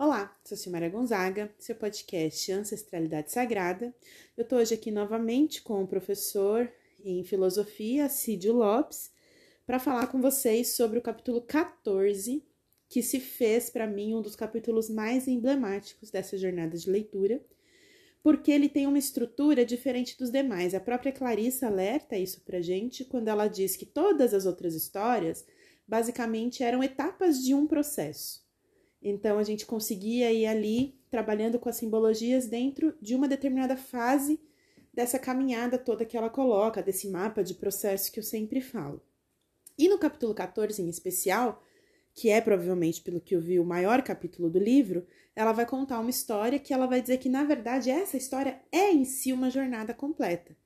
Olá, sou Silmara Gonzaga, seu podcast Ancestralidade Sagrada. Eu estou hoje aqui novamente com o professor em filosofia, Cídio Lopes, para falar com vocês sobre o capítulo 14, que se fez para mim um dos capítulos mais emblemáticos dessa jornada de leitura, porque ele tem uma estrutura diferente dos demais. A própria Clarissa alerta isso para gente quando ela diz que todas as outras histórias basicamente eram etapas de um processo. Então a gente conseguia ir ali trabalhando com as simbologias dentro de uma determinada fase dessa caminhada toda que ela coloca, desse mapa de processo que eu sempre falo. E no capítulo 14 em especial, que é provavelmente pelo que eu vi o maior capítulo do livro, ela vai contar uma história que ela vai dizer que na verdade essa história é em si uma jornada completa.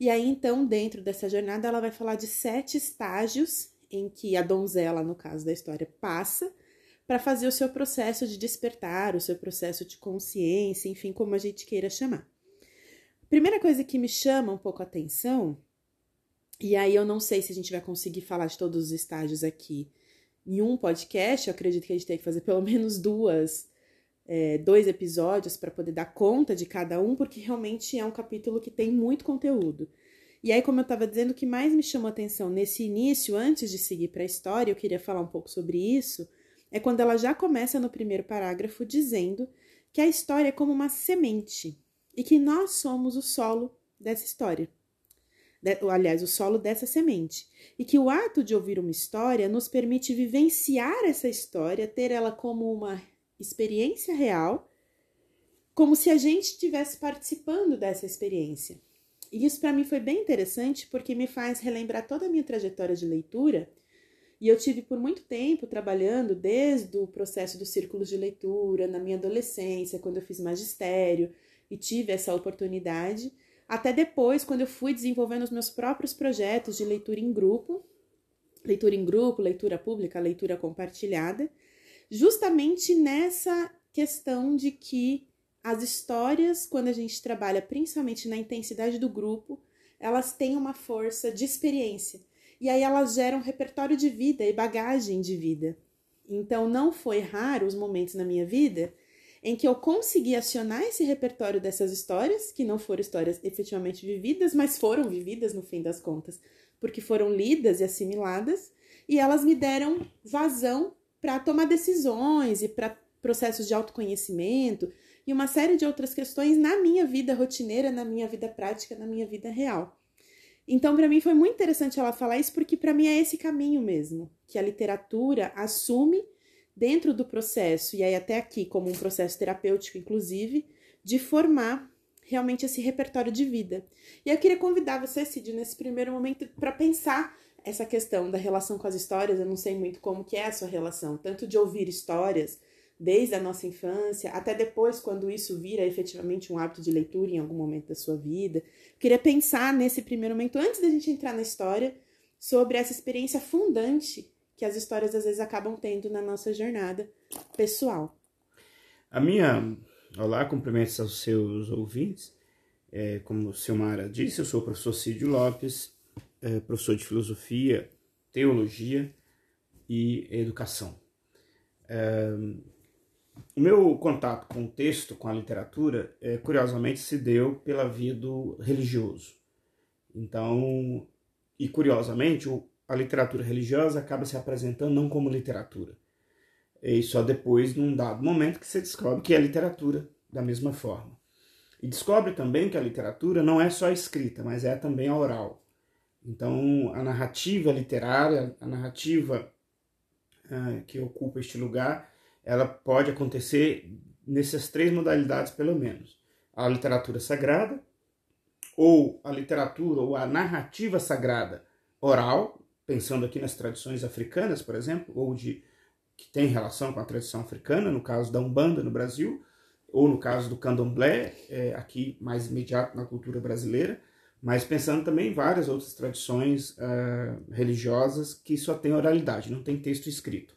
E aí então, dentro dessa jornada, ela vai falar de sete estágios em que a donzela, no caso da história, passa para fazer o seu processo de despertar, o seu processo de consciência, enfim, como a gente queira chamar. Primeira coisa que me chama um pouco a atenção, e aí eu não sei se a gente vai conseguir falar de todos os estágios aqui em um podcast, eu acredito que a gente tem que fazer pelo menos duas, é, dois episódios para poder dar conta de cada um, porque realmente é um capítulo que tem muito conteúdo. E aí, como eu estava dizendo, o que mais me chamou atenção nesse início, antes de seguir para a história, eu queria falar um pouco sobre isso, é quando ela já começa no primeiro parágrafo dizendo que a história é como uma semente e que nós somos o solo dessa história. De, aliás, o solo dessa semente. E que o ato de ouvir uma história nos permite vivenciar essa história, ter ela como uma experiência real, como se a gente estivesse participando dessa experiência. E isso para mim foi bem interessante porque me faz relembrar toda a minha trajetória de leitura. E eu tive por muito tempo trabalhando desde o processo dos círculos de leitura, na minha adolescência, quando eu fiz magistério e tive essa oportunidade, até depois, quando eu fui desenvolvendo os meus próprios projetos de leitura em grupo, leitura em grupo, leitura pública, leitura compartilhada, justamente nessa questão de que as histórias, quando a gente trabalha principalmente na intensidade do grupo, elas têm uma força de experiência. E aí elas geram repertório de vida e bagagem de vida. Então não foi raro os momentos na minha vida em que eu consegui acionar esse repertório dessas histórias, que não foram histórias efetivamente vividas, mas foram vividas no fim das contas, porque foram lidas e assimiladas, e elas me deram vazão para tomar decisões e para processos de autoconhecimento, e uma série de outras questões na minha vida rotineira, na minha vida prática, na minha vida real. Então, para mim foi muito interessante ela falar isso, porque para mim é esse caminho mesmo, que a literatura assume dentro do processo, e aí até aqui como um processo terapêutico, inclusive, de formar realmente esse repertório de vida. E eu queria convidar você, Cid, nesse primeiro momento, para pensar essa questão da relação com as histórias. Eu não sei muito como que é a sua relação, tanto de ouvir histórias, desde a nossa infância até depois, quando isso vira efetivamente um hábito de leitura em algum momento da sua vida. Queria pensar nesse primeiro momento, antes da gente entrar na história, sobre essa experiência fundante que as histórias às vezes acabam tendo na nossa jornada pessoal. A minha. Olá, cumprimentos aos seus ouvintes. É, como Silmara disse, eu sou o professor Cídio Lopes, é, professor de filosofia, teologia e educação. É, o meu contato com o texto, com a literatura, é, curiosamente se deu pela via do religioso. Então, e curiosamente, a literatura religiosa acaba se apresentando não como literatura. E só depois, num dado momento, que você descobre que é literatura da mesma forma. E descobre também que a literatura não é só escrita, mas é também a oral. Então, a narrativa literária, a narrativa ah, que ocupa este lugar, ela pode acontecer nessas três modalidades, pelo menos. A literatura sagrada, ou a literatura ou a narrativa sagrada oral, pensando aqui nas tradições africanas, por exemplo, ou de que tem relação com a tradição africana, no caso da Umbanda no Brasil, ou no caso do Candomblé, é, aqui mais imediato na cultura brasileira, mas pensando também em várias outras tradições uh, religiosas que só tem oralidade, não tem texto escrito.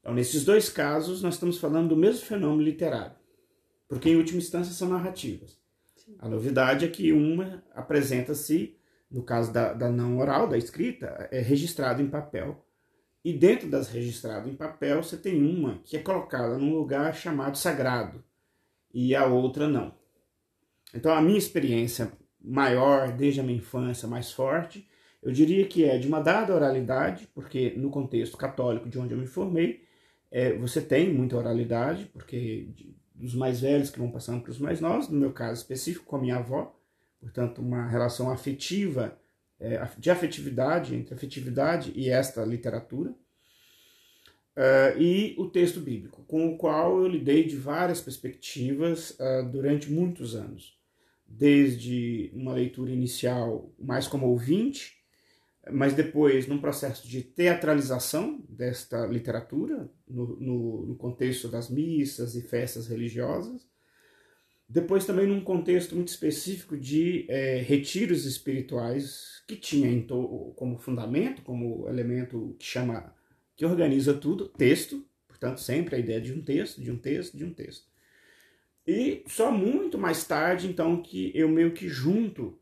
Então, nesses dois casos, nós estamos falando do mesmo fenômeno literário, porque em última instância são narrativas. Sim. A novidade é que uma apresenta-se, no caso da, da, não oral, da escrita, é registrado em papel E dentro das registradas em papel, você tem uma que é colocada num lugar chamado sagrado e a outra não. Então, a minha experiência maior, desde a minha infância, mais forte, eu diria que é de uma dada oralidade, porque no contexto católico de onde eu me formei, é, você tem muita oralidade, porque de, dos mais velhos que vão passando para os mais novos, no meu caso específico, com a minha avó, portanto, uma relação afetiva, é, de afetividade, entre afetividade e esta literatura. Uh, e o texto bíblico, com o qual eu lidei de várias perspectivas uh, durante muitos anos. Desde uma leitura inicial mais como ouvinte, mas depois num processo de teatralização desta literatura, no, no, no contexto das missas e festas religiosas, depois também num contexto muito específico de é, retiros espirituais que tinha como fundamento, como elemento que chama, que organiza tudo, texto, portanto sempre a ideia de um texto, de um texto, de um texto. E só muito mais tarde, então, que eu meio que junto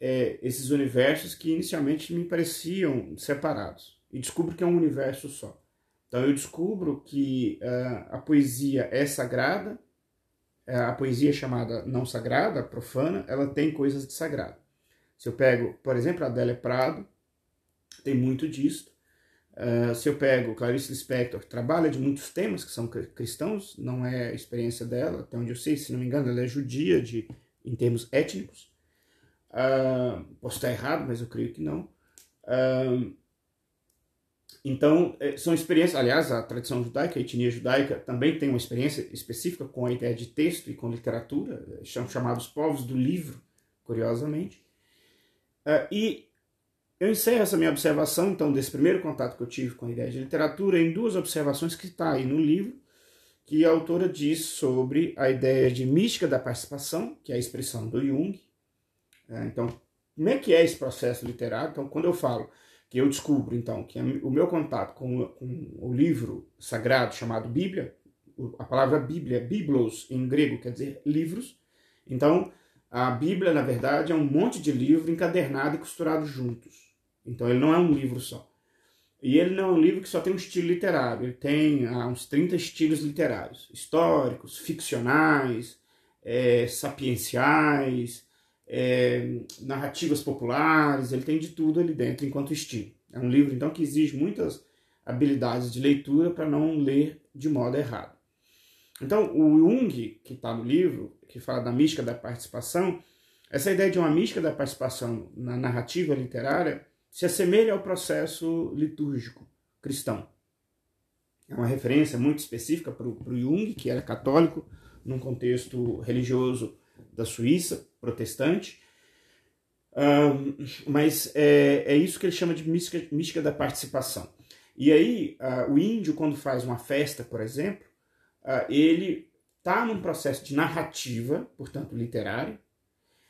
é, esses universos que inicialmente me pareciam separados e descubro que é um universo só. Então eu descubro que uh, a poesia é sagrada, é, a poesia chamada não sagrada, profana, ela tem coisas de sagrado. Se eu pego, por exemplo, Adélia Prado, tem muito disso. Uh, se eu pego Clarice Lispector, que trabalha de muitos temas que são cristãos, não é a experiência dela, até onde eu sei, se não me engano, ela é judia de, em termos étnicos. Uh, posso estar errado, mas eu creio que não. Uh, então, é, são experiências, aliás, a tradição judaica, a etnia judaica, também tem uma experiência específica com a ideia de texto e com literatura, são chamados povos do livro, curiosamente. Uh, e eu encerro essa minha observação, então, desse primeiro contato que eu tive com a ideia de literatura, em duas observações que está aí no livro, que a autora diz sobre a ideia de mística da participação, que é a expressão do Jung. Uh, então, como é que é esse processo literário? Então, quando eu falo que eu descubro, então, que o meu contato com, com o livro sagrado chamado Bíblia, a palavra Bíblia, Biblos em grego quer dizer livros. Então, a Bíblia, na verdade, é um monte de livro encadernado e costurado juntos. Então, ele não é um livro só. E ele não é um livro que só tem um estilo literário, ele tem ah, uns 30 estilos literários, históricos, ficcionais, é, sapienciais, é, narrativas populares, ele tem de tudo ali dentro enquanto estilo. É um livro, então, que exige muitas habilidades de leitura para não ler de modo errado. Então, o Jung, que está no livro, que fala da mística da participação, essa ideia de uma mística da participação na narrativa literária se assemelha ao processo litúrgico cristão. É uma referência muito específica para o Jung, que era católico, num contexto religioso da Suíça, protestante. Um, mas é, é isso que ele chama de mística, mística da participação. E aí, uh, o índio, quando faz uma festa, por exemplo, uh, ele está num processo de narrativa, portanto literário,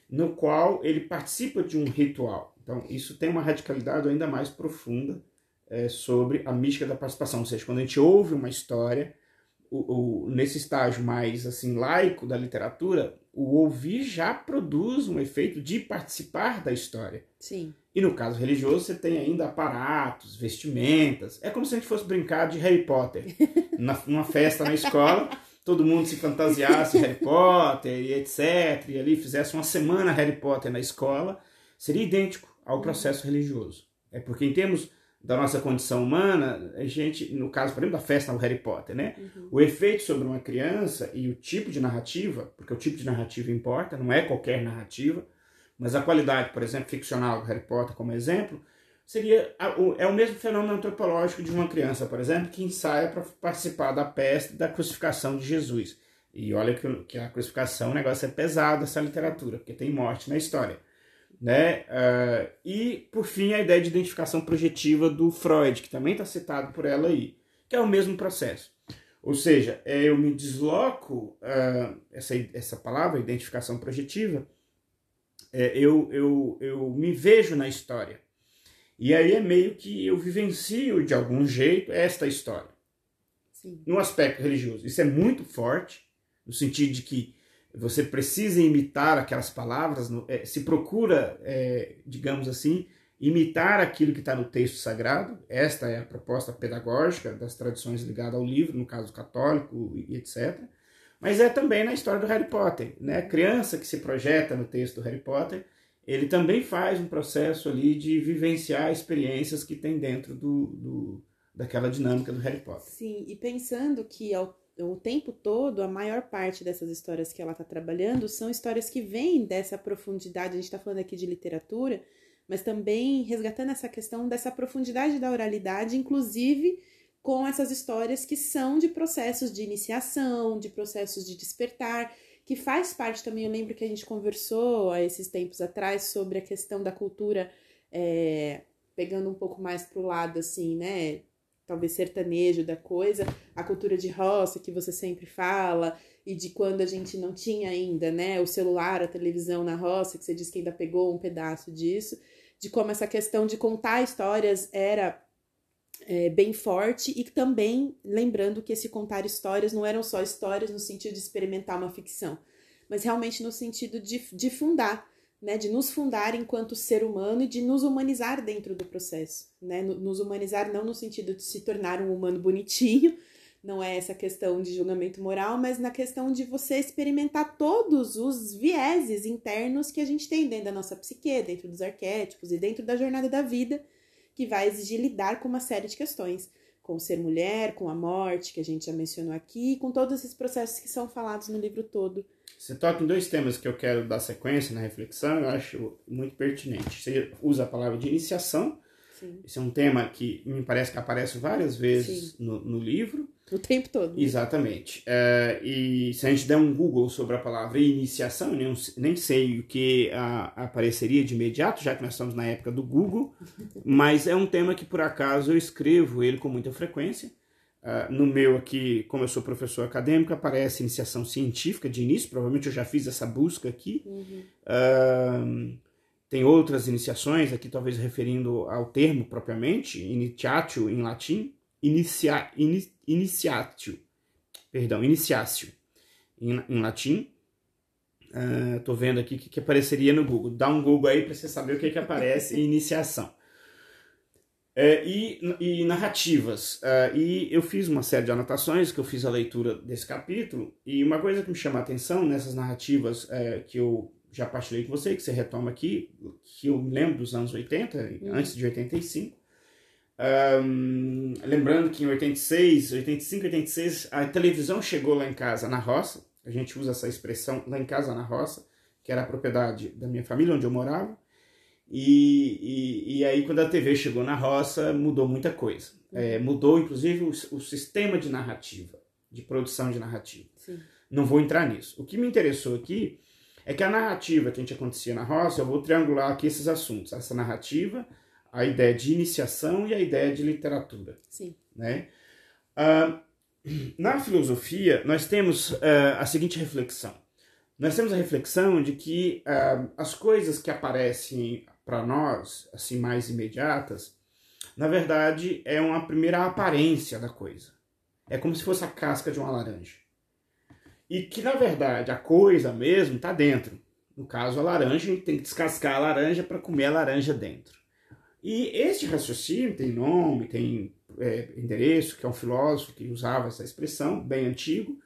no qual ele participa de um ritual. Então, isso tem uma radicalidade ainda mais profunda é, sobre a mística da participação. Ou seja, quando a gente ouve uma história, o, o, nesse estágio mais assim laico da literatura, o ouvir já produz um efeito de participar da história. Sim. E no caso religioso, você tem ainda aparatos, vestimentas. É como se a gente fosse brincar de Harry Potter. Na, numa festa na escola, todo mundo se fantasiasse Harry Potter e etc. E ali fizesse uma semana Harry Potter na escola. Seria idêntico ao processo religioso. É porque, em termos da nossa condição humana, a gente, no caso, por exemplo, da festa do Harry Potter, né? Uhum. O efeito sobre uma criança e o tipo de narrativa, porque o tipo de narrativa importa, não é qualquer narrativa, mas a qualidade, por exemplo, ficcional do Harry Potter como exemplo, seria é o mesmo fenômeno antropológico de uma criança, por exemplo, que ensaia para participar da peste da crucificação de Jesus. E olha que, que a crucificação, o negócio é pesado essa literatura, porque tem morte na história. Né? Uh, e, por fim, a ideia de identificação projetiva do Freud, que também está citado por ela aí, que é o mesmo processo. Ou seja, é, eu me desloco, uh, essa, essa palavra, identificação projetiva, é, eu, eu, eu me vejo na história. E aí é meio que eu vivencio de algum jeito esta história. Sim. No aspecto religioso. Isso é muito forte, no sentido de que você precisa imitar aquelas palavras, é, se procura, é, digamos assim, imitar aquilo que está no texto sagrado. Esta é a proposta pedagógica das tradições ligadas ao livro, no caso católico e etc. Mas é também na história do Harry Potter. Né? A criança que se projeta no texto do Harry Potter, ele também faz um processo ali de vivenciar experiências que tem dentro do, do daquela dinâmica do Harry Potter. Sim, e pensando que o tempo todo, a maior parte dessas histórias que ela está trabalhando são histórias que vêm dessa profundidade. A gente está falando aqui de literatura, mas também resgatando essa questão dessa profundidade da oralidade, inclusive com essas histórias que são de processos de iniciação, de processos de despertar, que faz parte também. Eu lembro que a gente conversou há esses tempos atrás sobre a questão da cultura, é, pegando um pouco mais para o lado assim, né? Talvez sertanejo da coisa, a cultura de roça que você sempre fala, e de quando a gente não tinha ainda, né, o celular, a televisão na roça, que você diz que ainda pegou um pedaço disso, de como essa questão de contar histórias era é, bem forte e também lembrando que esse contar histórias não eram só histórias no sentido de experimentar uma ficção, mas realmente no sentido de, de fundar né, de nos fundar enquanto ser humano e de nos humanizar dentro do processo, né? Nos humanizar não no sentido de se tornar um humano bonitinho, não é essa questão de julgamento moral, mas na questão de você experimentar todos os vieses internos que a gente tem dentro da nossa psique, dentro dos arquétipos e dentro da jornada da vida, que vai exigir lidar com uma série de questões, com ser mulher, com a morte, que a gente já mencionou aqui, com todos esses processos que são falados no livro todo você toca em dois temas que eu quero dar sequência na reflexão, eu acho muito pertinente. Você usa a palavra de iniciação. Sim. Esse é um tema que me parece que aparece várias vezes no, no, livro. O tempo todo. Né? Exatamente. É, e se a gente der um Google sobre a palavra iniciação, nem, nem sei o que a, apareceria de imediato, já que nós estamos na época do Google, mas é um tema que por acaso eu escrevo ele com muita frequência. Uh, no meu aqui, como eu sou professor acadêmico, aparece iniciação científica de início, provavelmente eu já fiz essa busca aqui. Uhum. Uh, tem outras iniciações aqui, talvez referindo ao termo propriamente, initiatio em latim, inicia, in, iniciatio, perdão, iniciatio em, em latim. Estou uh, vendo aqui o que, que, apareceria no Google. Dá um Google aí para você saber o que, que aparece em iniciação. É, e, e, narrativas. Uh, e eu fiz uma série de anotações, que eu fiz a leitura desse capítulo, e uma coisa que me chama a atenção nessas narrativas é, que eu já partilhei com você, que você retoma aqui, que eu lembro dos anos 80, uhum. antes de 85. Um, lembrando que em 86, 85, 86, a televisão chegou lá em casa, na roça, a gente usa essa expressão, lá em casa, na roça, que era a propriedade da minha família, onde eu morava. E, e, e, aí, quando a TV chegou na roça, mudou muita coisa. É, mudou, inclusive, o, o, sistema de narrativa, de produção de narrativa. Sim. Não vou entrar nisso. O que me interessou aqui é que a narrativa que a gente acontecia na roça, eu vou triangular aqui esses assuntos. Essa narrativa, a ideia de iniciação e a ideia de literatura. Sim. Né? Ah, na filosofia, nós temos ah, a seguinte reflexão. Nós temos a reflexão de que ah, as coisas que aparecem para nós, assim, mais imediatas, na verdade é uma primeira aparência da coisa. É como se fosse a casca de uma laranja. E que, na verdade, a coisa mesmo está dentro. No caso, a laranja, a gente tem que descascar a laranja para comer a laranja dentro. E este raciocínio tem nome, tem é, endereço, que é um filósofo que usava essa expressão, bem antigo.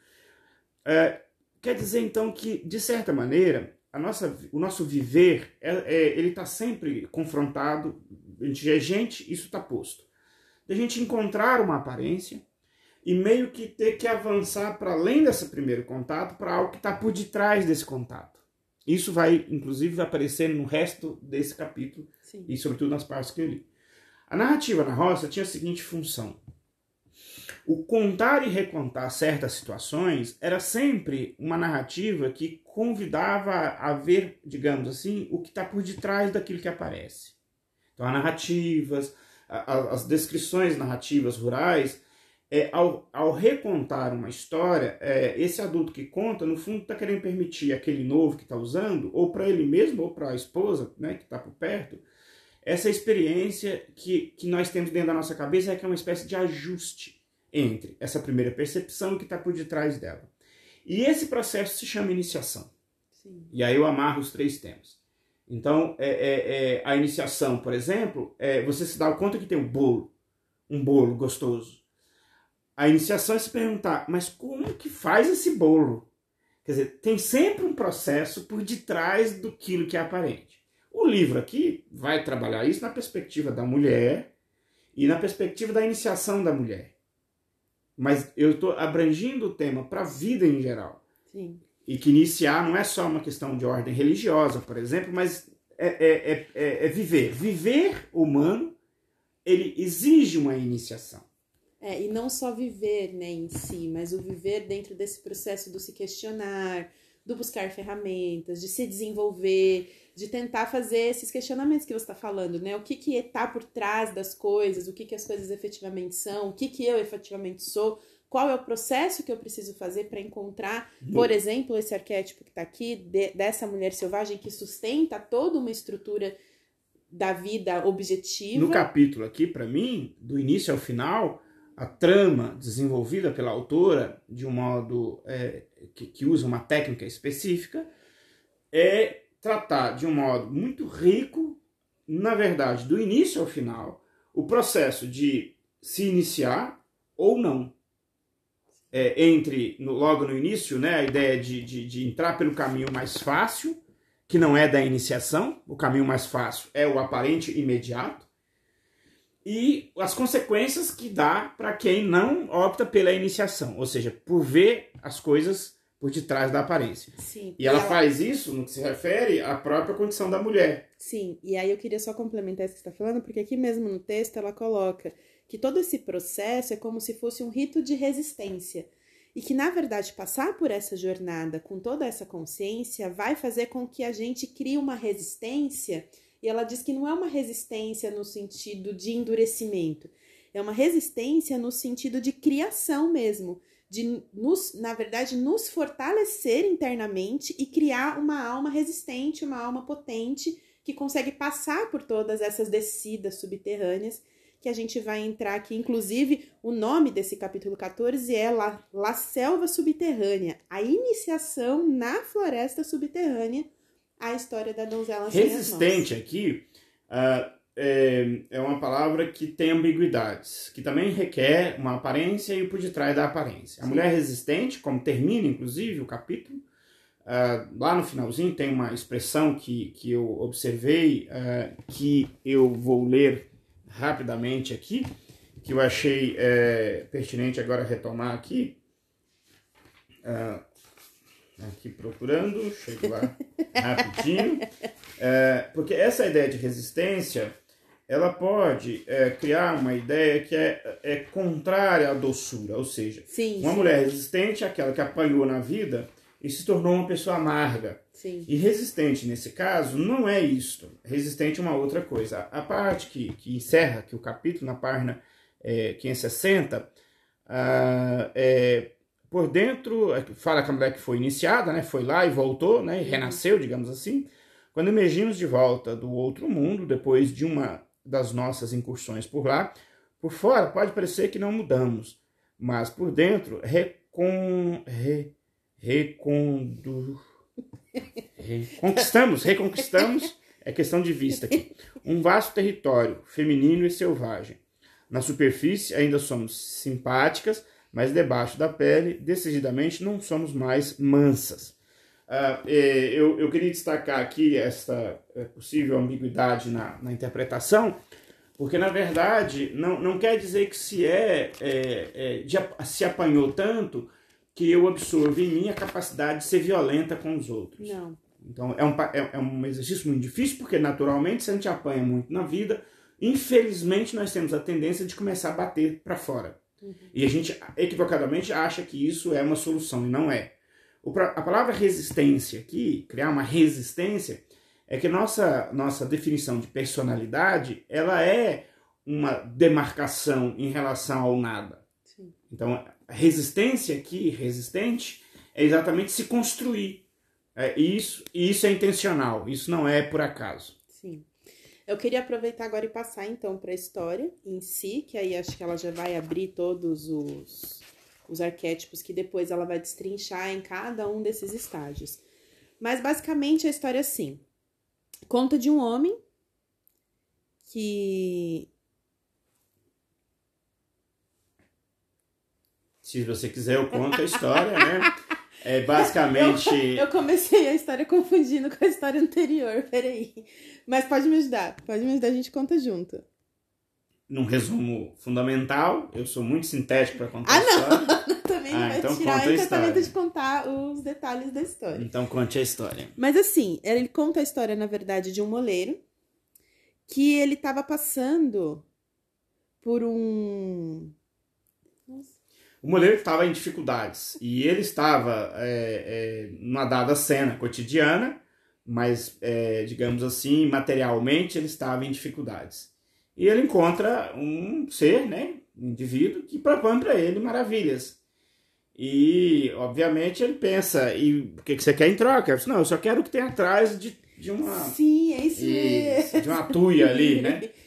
É, quer dizer, então, que, de certa maneira, a nossa, o nosso viver, é, é ele está sempre confrontado, a gente é gente, isso está posto. a gente encontrar uma aparência e meio que ter que avançar para além desse primeiro contato para algo que está por detrás desse contato. Isso vai, inclusive, aparecer no resto desse capítulo Sim. e, sobretudo, nas partes que eu li. A narrativa na roça tinha a seguinte função: o contar e recontar certas situações era sempre uma narrativa que convidava a ver, digamos assim, o que está por detrás daquilo que aparece. Então, as narrativas, as descrições narrativas rurais, é, ao, ao recontar uma história, é, esse adulto que conta, no fundo, está querendo permitir aquele novo que está usando, ou para ele mesmo, ou para a esposa né, que está por perto, essa experiência que, que nós temos dentro da nossa cabeça é que é uma espécie de ajuste entre essa primeira percepção e o que está por detrás dela. E esse processo se chama iniciação. Sim. E aí eu amarro os três temas. Então, é, é, é, a iniciação, por exemplo, é você se dá conta que tem um bolo, um bolo gostoso. A iniciação é se perguntar, mas como que faz esse bolo? Quer dizer, tem sempre um processo por detrás do que é aparente. O livro aqui vai trabalhar isso na perspectiva da mulher e na perspectiva da iniciação da mulher. Mas eu estou abrangindo o tema para a vida em geral. Sim. E que iniciar não é só uma questão de ordem religiosa, por exemplo, mas é, é, é, é viver. Viver humano, ele exige uma iniciação. É, e não só viver né, em si, mas o viver dentro desse processo do se questionar, do buscar ferramentas, de se desenvolver, de tentar fazer esses questionamentos que você está falando, né? O que que está por trás das coisas, o que que as coisas efetivamente são, o que que eu efetivamente sou, qual é o processo que eu preciso fazer para encontrar, por exemplo, esse arquétipo que está aqui, de, dessa mulher selvagem que sustenta toda uma estrutura da vida objetiva. No capítulo aqui, para mim, do início ao final, a trama desenvolvida pela autora de um modo é, que, que usa uma técnica específica é tratar de um modo muito rico, na verdade, do início ao final, o processo de se iniciar ou não. É, entre no, logo no início, né, a ideia de, de, de, entrar pelo caminho mais fácil, que não é da iniciação, o caminho mais fácil é o aparente imediato, e as consequências que dá para quem não opta pela iniciação, ou seja, por ver as coisas por detrás da aparência. Sim. E ela, ela, faz isso no que se refere à própria condição da mulher. Sim, e aí eu queria só complementar isso que você está falando, porque aqui mesmo no texto ela coloca que todo esse processo é como se fosse um rito de resistência. E que, na verdade, passar por essa jornada com toda essa consciência vai fazer com que a gente crie uma resistência. E ela diz que não é uma resistência no sentido de endurecimento, é uma resistência no sentido de criação mesmo, de nos, na verdade, nos fortalecer internamente e criar uma alma resistente, uma alma potente que consegue passar por todas essas descidas subterrâneas que a gente vai entrar aqui. Inclusive, o nome desse capítulo 14 é La, La Selva Subterrânea, a iniciação na floresta subterrânea, a história da donzela Resistente aqui uh, é, é uma palavra que tem ambiguidades, que também requer uma aparência e o por detrás da aparência. A Sim. mulher resistente, como termina inclusive o capítulo, Uh, lá no finalzinho tem uma expressão que, que eu observei, uh, que eu vou ler rapidamente aqui, que eu achei é, pertinente agora retomar aqui. Uh, aqui procurando, chego lá rapidinho. Porque essa ideia de resistência, ela pode é, criar uma ideia que é, é contrária à doçura, ou seja, sim, uma sim. mulher resistente é aquela que apanhou na vida e se tornou uma pessoa amarga. Sim. E resistente, nesse caso, não é isto. Resistente é uma outra coisa. A parte que, que encerra que o capítulo, na página é, 560, ah, é, por dentro, é, fala que a mulher que foi iniciada, né, foi lá e voltou, né, e uhum. renasceu, digamos assim. Quando emergimos de volta do outro mundo, depois de uma das nossas incursões por lá, por fora pode parecer que não mudamos, mas por dentro recon, re, recondo, reconquistamos, reconquistamos, é questão de vista aqui, um vasto território feminino e selvagem. Na superfície ainda somos simpáticas, mas debaixo da pele, decididamente, não somos mais mansas. Uh, eu, eu, queria destacar aqui esta é, possível ambiguidade na, na, interpretação, porque na verdade não, não quer dizer que se é, é, é de, se apanhou tanto que eu absorvo em mim a capacidade de ser violenta com os outros. Não. Então é um, é, é um exercício muito difícil, porque naturalmente se a gente apanha muito na vida, infelizmente nós temos a tendência de começar a bater para fora. Uhum. E a gente equivocadamente acha que isso é uma solução, e não é. A palavra resistência aqui, criar uma resistência, é que nossa, nossa definição de personalidade, ela é uma demarcação em relação ao nada. Sim. Então, resistência aqui, resistente, é exatamente se construir. É, isso, e isso é intencional, isso não é por acaso. Sim. Eu queria aproveitar agora e passar então para a história em si, que aí acho que ela já vai abrir todos os, os arquétipos que depois ela vai destrinchar em cada um desses estágios. Mas basicamente a história é assim: conta de um homem que Se você quiser, eu conto a história, né? É basicamente. Eu, eu, comecei a história confundindo com a história anterior, peraí. Mas pode me ajudar, pode me ajudar, a gente conta junto. Num resumo fundamental, eu sou muito sintético para contar ah, a história. Não, também ah, vai então tirar o encantamento de contar os detalhes da história. Então conte a história. Mas assim, ele conta a história, na verdade, de um moleiro que ele estava passando por um. O moleiro estava em dificuldades e ele estava é, é, numa dada cena cotidiana, mas, é, digamos assim, materialmente ele estava em dificuldades. E ele encontra um ser, né, um indivíduo, que propõe para ele maravilhas. E, obviamente, ele pensa, e o que, que você quer em troca? Eu disse, não, eu só quero o que tem atrás de, de uma... Sim, é isso mesmo. De uma tuia ali, né?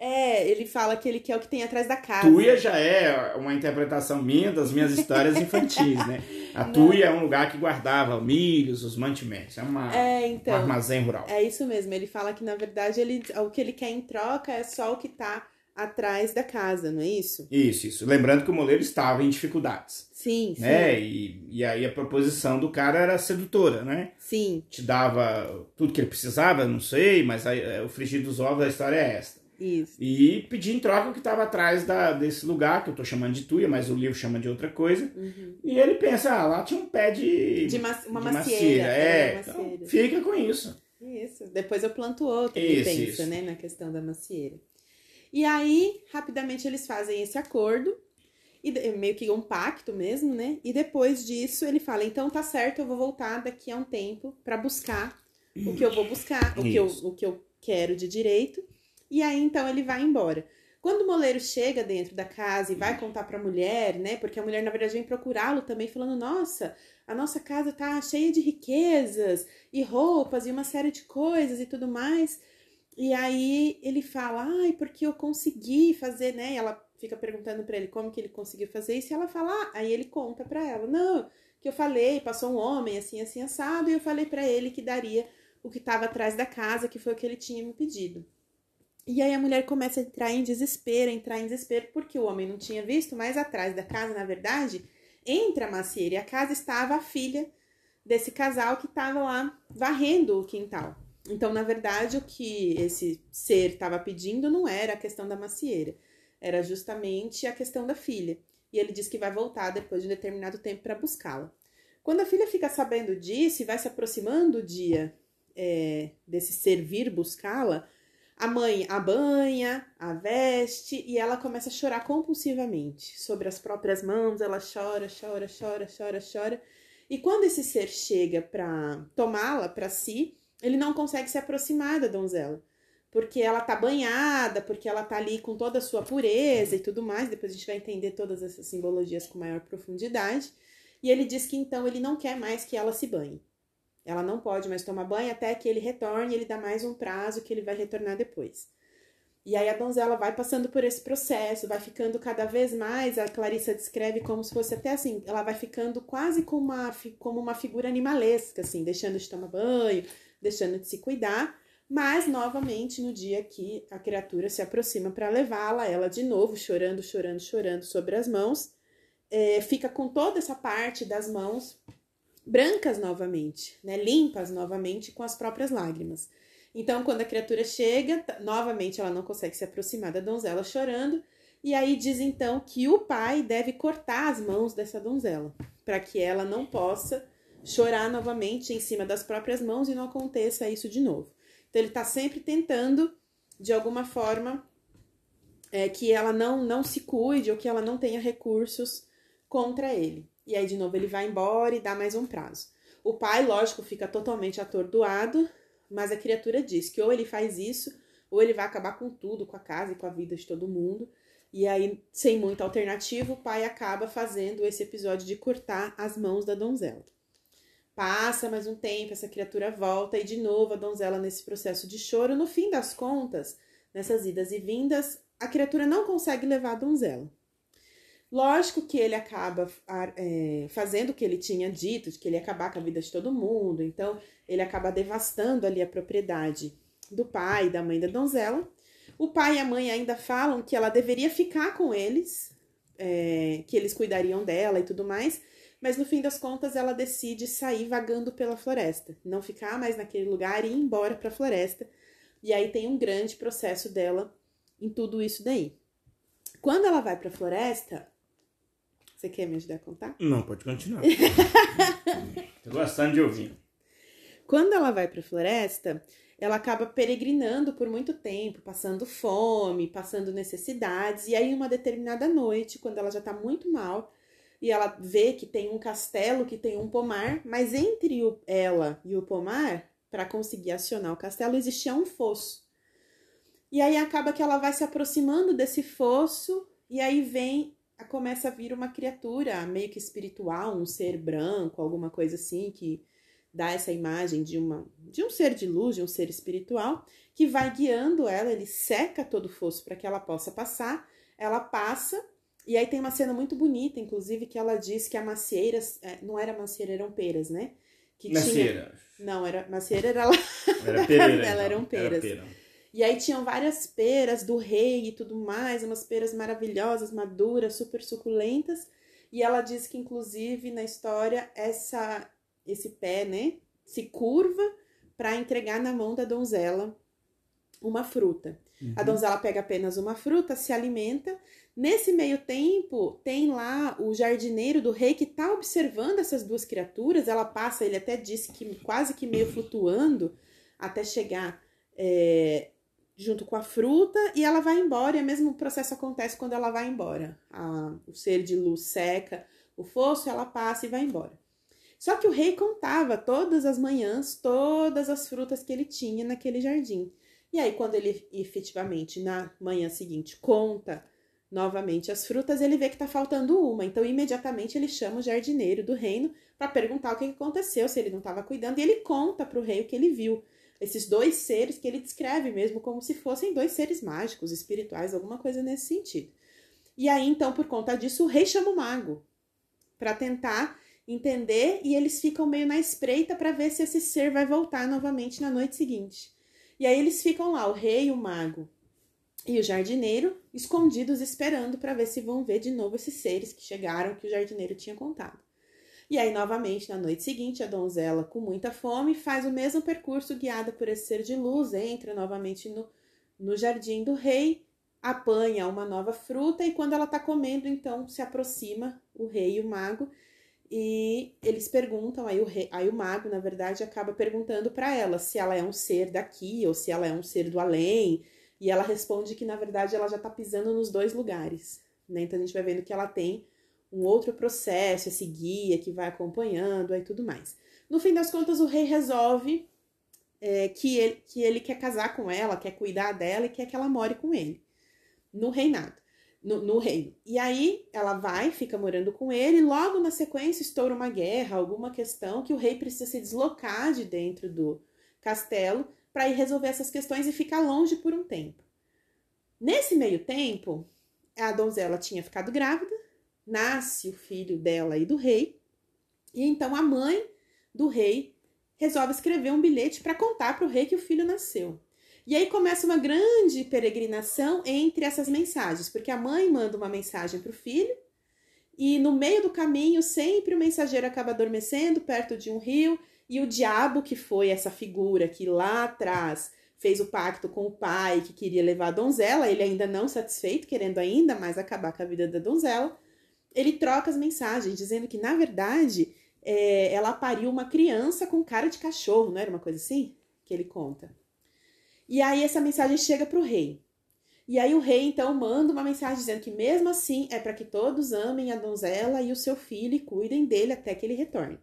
É, ele fala que ele quer o que tem atrás da casa. Tuia já é uma interpretação minha das minhas histórias infantis, né? A Não. tuia é um lugar que guardava milhos, os mantimentos. É, uma, é, então, um armazém rural. É isso mesmo. Ele fala que, na verdade, ele, o que ele quer em troca é só o que está atrás da casa, não é isso? Isso, isso. Lembrando que o moleiro estava em dificuldades. Sim, né? sim. E, e aí a proposição do cara era sedutora, né? Sim. Te dava tudo que ele precisava, não sei, mas aí, o frigir dos ovos, a história é esta. Isso. E pedi em troca o que estava atrás da, desse lugar, que eu estou chamando de tuia, mas o livro chama de outra coisa. Uhum. E ele pensa, ah, lá tinha um pé de, de, ma uma de macieira. macieira. É, é então fica com isso. Isso. Depois eu planto outro, isso, pensa, isso. né, na questão da macieira. E aí, rapidamente, eles fazem esse acordo. E meio que um pacto mesmo, né? E depois disso ele fala: então tá certo, eu vou voltar daqui a um tempo para buscar o que eu vou buscar, o que eu, o que eu quero de direito. E aí então ele vai embora. Quando o moleiro chega dentro da casa e vai contar para a mulher, né? Porque a mulher na verdade vem procurá-lo também falando: "Nossa, a nossa casa tá cheia de riquezas e roupas e uma série de coisas e tudo mais". E aí ele fala: "Ai, porque eu consegui fazer, né?" E ela fica perguntando para ele como que ele conseguiu fazer isso, e ela fala: ah, aí ele conta para ela: "Não, que eu falei, passou um homem assim assim assado e eu falei para ele que daria o que estava atrás da casa, que foi o que ele tinha me pedido". E aí a mulher começa a entrar em desespero, entrar em desespero, porque o homem não tinha visto, mas atrás da casa, na verdade, entra a macieira e a casa estava a filha desse casal que estava lá varrendo o quintal. Então, na verdade, o que esse ser estava pedindo não era a questão da macieira, era justamente a questão da filha. E ele diz que vai voltar depois de um determinado tempo para buscá-la. Quando a filha fica sabendo disso e vai se aproximando o dia é, desse ser vir buscá-la, a mãe a banha, a veste e ela começa a chorar compulsivamente. Sobre as próprias mãos, ela chora, chora, chora, chora, chora. E quando esse ser chega para tomá-la para si, ele não consegue se aproximar da donzela. Porque ela tá banhada, porque ela tá ali com toda a sua pureza e tudo mais. Depois a gente vai entender todas essas simbologias com maior profundidade. E ele diz que então ele não quer mais que ela se banhe. Ela não pode mais tomar banho até que ele retorne, ele dá mais um prazo que ele vai retornar depois. E aí a donzela vai passando por esse processo, vai ficando cada vez mais, a Clarissa descreve como se fosse até assim, ela vai ficando quase como uma, como uma figura animalesca, assim, deixando de tomar banho, deixando de se cuidar, mas novamente no dia que a criatura se aproxima para levá-la, ela de novo chorando, chorando, chorando sobre as mãos, é, fica com toda essa parte das mãos brancas novamente, né, limpas novamente com as próprias lágrimas. Então, quando a criatura chega, novamente ela não consegue se aproximar da donzela chorando, e aí diz então que o pai deve cortar as mãos dessa donzela, para que ela não possa chorar novamente em cima das próprias mãos e não aconteça isso de novo. Então, ele está sempre tentando, de alguma forma, é, que ela não, não se cuide ou que ela não tenha recursos contra ele. E aí, de novo, ele vai embora e dá mais um prazo. O pai, lógico, fica totalmente atordoado, mas a criatura diz que ou ele faz isso, ou ele vai acabar com tudo, com a casa e com a vida de todo mundo. E aí, sem muita alternativa, o pai acaba fazendo esse episódio de cortar as mãos da donzela. Passa mais um tempo, essa criatura volta e de novo a donzela nesse processo de choro. No fim das contas, nessas idas e vindas, a criatura não consegue levar a donzela. Lógico que ele acaba é, fazendo o que ele tinha dito, de que ele ia acabar com a vida de todo mundo, então ele acaba devastando ali a propriedade do pai e da mãe da donzela. O pai e a mãe ainda falam que ela deveria ficar com eles, é, que eles cuidariam dela e tudo mais, mas no fim das contas ela decide sair vagando pela floresta, não ficar mais naquele lugar e ir embora para a floresta. E aí tem um grande processo dela em tudo isso daí. Quando ela vai para a floresta, você quer me ajudar a contar? Não, pode continuar. Tô gostando de ouvir. Quando ela vai para a floresta, ela acaba peregrinando por muito tempo, passando fome, passando necessidades, e aí uma determinada noite, quando ela já tá muito mal, e ela vê que tem um castelo que tem um pomar, mas entre o, ela e o pomar, para conseguir acionar o castelo, existia um fosso. E aí acaba que ela vai se aproximando desse fosso, e aí vem, começa a vir uma criatura meio que espiritual, um ser branco, alguma coisa assim, que dá essa imagem de uma de um ser de luz, de um ser espiritual, que vai guiando ela, ele seca todo o fosso para que ela possa passar. Ela passa, e aí tem uma cena muito bonita, inclusive, que ela diz que a macieira, é, não era macieira, eram peras, né? Que macieira. Tinha, não, era macieira era lá. Era pereira, dela, eram peras. Era pera. E aí tinham várias peras do rei e tudo mais, umas peras maravilhosas, maduras, super suculentas. E ela diz que, inclusive, na história, essa esse pé, né, se curva para entregar na mão da donzela uma fruta. Uhum. A donzela pega apenas uma fruta, se alimenta. Nesse meio tempo, tem lá o jardineiro do rei que está observando essas duas criaturas. Ela passa, ele até disse que quase que meio flutuando até chegar é, junto com a fruta e ela vai embora. E o mesmo processo acontece quando ela vai embora. A, o ser de luz seca o fosso, ela passa e vai embora. Só que o rei contava todas as manhãs todas as frutas que ele tinha naquele jardim. E aí, quando ele efetivamente na manhã seguinte conta novamente as frutas, ele vê que está faltando uma. Então, imediatamente ele chama o jardineiro do reino para perguntar o que aconteceu, se ele não estava cuidando, e ele conta para o rei o que ele viu. Esses dois seres que ele descreve mesmo como se fossem dois seres mágicos, espirituais, alguma coisa nesse sentido. E aí, então, por conta disso, o rei chama o mago para tentar entender e eles ficam meio na espreita para ver se esse ser vai voltar novamente na noite seguinte. E aí eles ficam lá, o rei, o mago e o jardineiro, escondidos esperando para ver se vão ver de novo esses seres que chegaram que o jardineiro tinha contado. E aí, novamente, na noite seguinte, a donzela, com muita fome, faz o mesmo percurso guiada por esse ser de luz, entra novamente no, no jardim do rei, apanha uma nova fruta e quando ela está comendo, então se aproxima o rei e o mago e eles perguntam, aí o, rei, aí o mago, na verdade, acaba perguntando para ela se ela é um ser daqui ou se ela é um ser do além. E ela responde que, na verdade, ela já tá pisando nos dois lugares. Né? Então a gente vai vendo que ela tem um outro processo, esse guia que vai acompanhando e tudo mais. No fim das contas, o rei resolve é, que, ele, que ele quer casar com ela, quer cuidar dela e quer que ela more com ele no reinado no, no reino. E aí ela vai, fica morando com ele, logo na sequência estoura uma guerra, alguma questão que o rei precisa se deslocar de dentro do castelo para ir resolver essas questões e ficar longe por um tempo. Nesse meio tempo, a donzela tinha ficado grávida, nasce o filho dela e do rei, e então a mãe do rei resolve escrever um bilhete para contar para o rei que o filho nasceu. E aí começa uma grande peregrinação entre essas mensagens, porque a mãe manda uma mensagem para o filho, e no meio do caminho sempre o mensageiro acaba adormecendo perto de um rio, e o diabo, que foi essa figura que lá atrás fez o pacto com o pai que queria levar a donzela, ele ainda não satisfeito, querendo ainda mais acabar com a vida da donzela, ele troca as mensagens, dizendo que, na verdade, é, ela pariu uma criança com cara de cachorro, não era uma coisa assim? Que ele conta. E aí essa mensagem chega para o rei. E aí o rei então manda uma mensagem dizendo que mesmo assim é para que todos amem a donzela e o seu filho e cuidem dele até que ele retorne.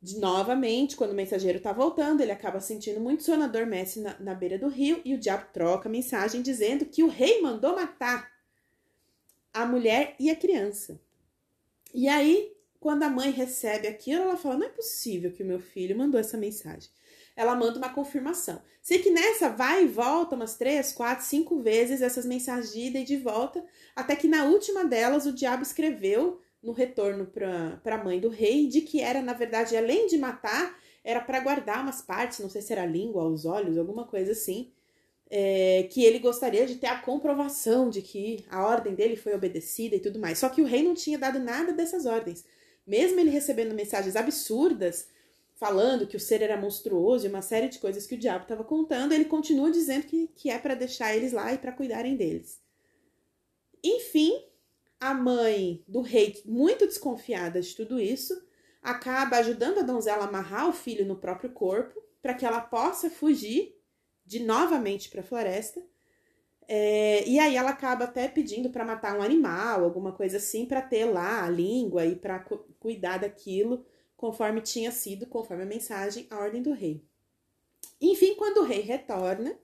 De, novamente, quando o mensageiro está voltando, ele acaba sentindo muito sono, adormece na, na beira do rio e o diabo troca a mensagem dizendo que o rei mandou matar a mulher e a criança. E aí, quando a mãe recebe aquilo, ela fala: Não é possível que o meu filho mandou essa mensagem ela manda uma confirmação. Sei que nessa vai e volta umas três, quatro, cinco vezes essas mensagens de ida e de volta, até que na última delas o diabo escreveu no retorno para a mãe do rei de que era, na verdade, além de matar, era para guardar umas partes, não sei se era língua, os olhos, alguma coisa assim, é, que ele gostaria de ter a comprovação de que a ordem dele foi obedecida e tudo mais. Só que o rei não tinha dado nada dessas ordens. Mesmo ele recebendo mensagens absurdas, falando que o ser era monstruoso e uma série de coisas que o diabo estava contando, ele continua dizendo que, que é para deixar eles lá e para cuidarem deles. Enfim, a mãe do rei, muito desconfiada de tudo isso, acaba ajudando a donzela a amarrar o filho no próprio corpo para que ela possa fugir de novamente para a floresta. É, e aí ela acaba até pedindo para matar um animal, alguma coisa assim, para ter lá a língua e para cu cuidar daquilo, conforme tinha sido, conforme a mensagem, a ordem do rei. Enfim, quando o rei retorna,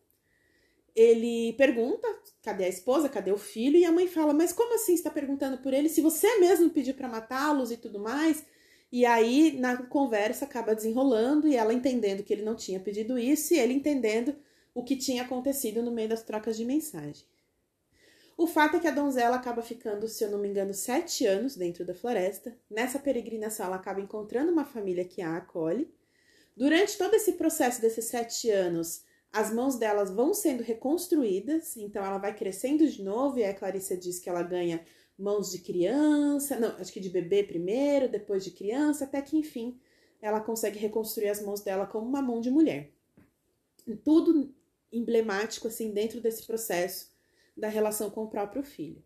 ele pergunta: cadê a esposa, cadê o filho? E a mãe fala: mas como assim está perguntando por ele? Se você mesmo pediu para matá-los e tudo mais. E aí, na conversa, acaba desenrolando e ela entendendo que ele não tinha pedido isso e ele entendendo o que tinha acontecido no meio das trocas de mensagem. O fato é que a donzela acaba ficando, se eu não me engano, sete anos dentro da floresta. Nessa peregrinação, ela acaba encontrando uma família que a acolhe. Durante todo esse processo desses sete anos, as mãos delas vão sendo reconstruídas, então ela vai crescendo de novo, e a Clarissa diz que ela ganha mãos de criança, não, acho que de bebê primeiro, depois de criança, até que enfim ela consegue reconstruir as mãos dela como uma mão de mulher. Tudo emblemático assim dentro desse processo da relação com o próprio filho.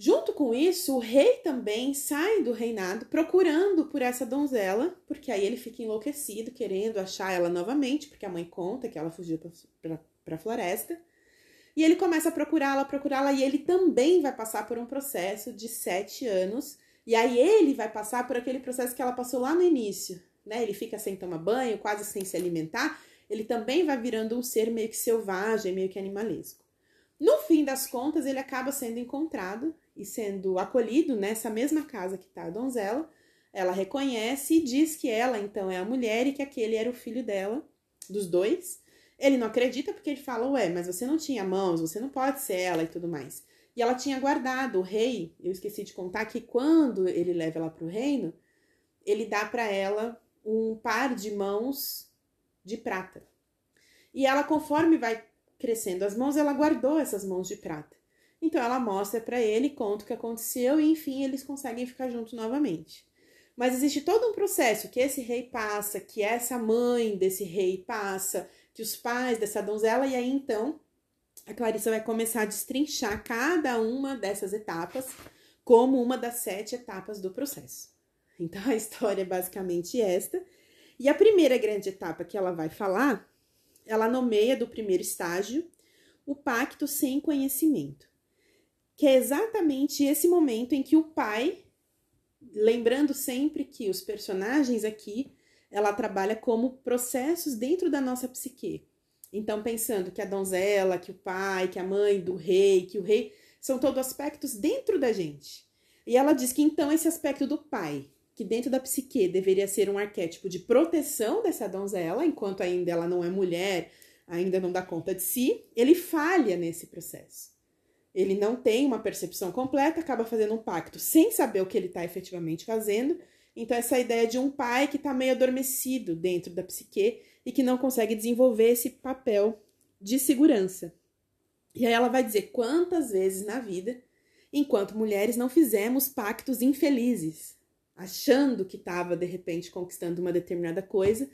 Junto com isso, o rei também sai do reinado procurando por essa donzela, porque aí ele fica enlouquecido, querendo achar ela novamente, porque a mãe conta que ela fugiu para a floresta. E ele começa a procurá-la, procurá-la, e ele também vai passar por um processo de sete anos. E aí ele vai passar por aquele processo que ela passou lá no início, né? Ele fica sem tomar banho, quase sem se alimentar, ele também vai virando um ser meio que selvagem, meio que animalesco. No fim das contas, ele acaba sendo encontrado e sendo acolhido nessa mesma casa que está a donzela. Ela reconhece e diz que ela então é a mulher e que aquele era o filho dela, dos dois. Ele não acredita porque ele fala: Ué, mas você não tinha mãos, você não pode ser ela e tudo mais. E ela tinha guardado, o rei, eu esqueci de contar que quando ele leva ela para o reino, ele dá para ela um par de mãos de prata. E ela, conforme vai crescendo as mãos, ela guardou essas mãos de prata. Então ela mostra para ele, conta o que aconteceu e enfim eles conseguem ficar juntos novamente. Mas existe todo um processo que esse rei passa, que essa mãe desse rei passa, que os pais dessa donzela, e aí então a Clarissa vai começar a destrinchar cada uma dessas etapas como uma das sete etapas do processo. Então a história é basicamente esta. E a primeira grande etapa que ela vai falar, ela nomeia do primeiro estágio o pacto sem conhecimento, que é exatamente esse momento em que o pai, lembrando sempre que os personagens aqui, ela trabalha como processos dentro da nossa psique. Então, pensando que a donzela, que o pai, que a mãe do rei, que o rei, são todos aspectos dentro da gente. E ela diz que então esse aspecto do pai, que dentro da psique deveria ser um arquétipo de proteção dessa donzela, enquanto ainda ela não é mulher, ainda não dá conta de si, ele falha nesse processo. Ele não tem uma percepção completa, acaba fazendo um pacto sem saber o que ele está efetivamente fazendo. Então, essa ideia de um pai que está meio adormecido dentro da psique e que não consegue desenvolver esse papel de segurança. E aí ela vai dizer quantas vezes na vida, enquanto mulheres, não fizemos pactos infelizes, achando que estava de repente conquistando uma determinada coisa.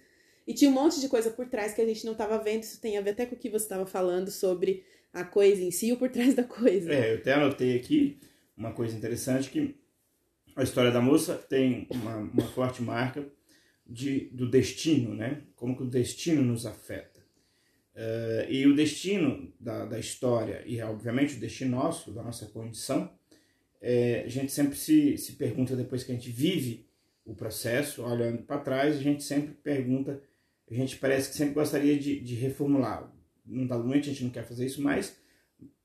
E tinha um monte de coisa por trás que a gente não estava vendo. Isso tem a ver até com o que você estava falando sobre a coisa em si ou por trás da coisa. É, eu até anotei aqui uma coisa interessante que a história da moça tem uma, uma forte marca de, do destino, né? Como que o destino nos afeta. Uh, e o destino da, da história, e obviamente o destino nosso, da nossa condição, é, a gente sempre se, se pergunta depois que a gente vive o processo, olhando para trás, a gente sempre pergunta, a gente parece que sempre gostaria de, de reformular. Num dado momento a gente não quer fazer isso mais,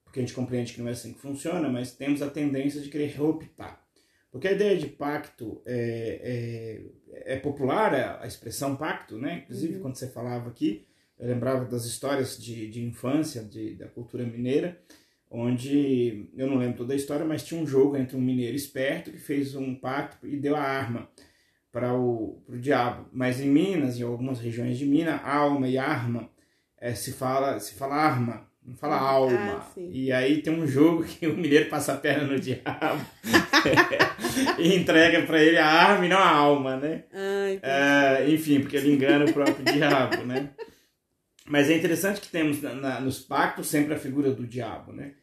porque a gente compreende que não é assim que funciona, mas temos a tendência de querer reoptar. Porque a ideia de pacto é, é, é popular, a expressão pacto, né? Inclusive, uhum. quando você falava aqui, eu lembrava das histórias de, de infância de, da cultura mineira, onde eu não lembro toda a história, mas tinha um jogo entre um mineiro esperto que fez um pacto e deu a arma para o pro diabo. Mas em Minas, em algumas regiões de Minas, alma e arma é, se fala se fala arma, não fala Ah, alma. e aí tem um jogo que o mineiro passa a perna no diabo e entrega para ele a arma e não a alma, né? Ai, É, enfim, porque ele engana o próprio diabo, né? Mas é interessante que temos na- na- nos pactos sempre a figura do diabo, né?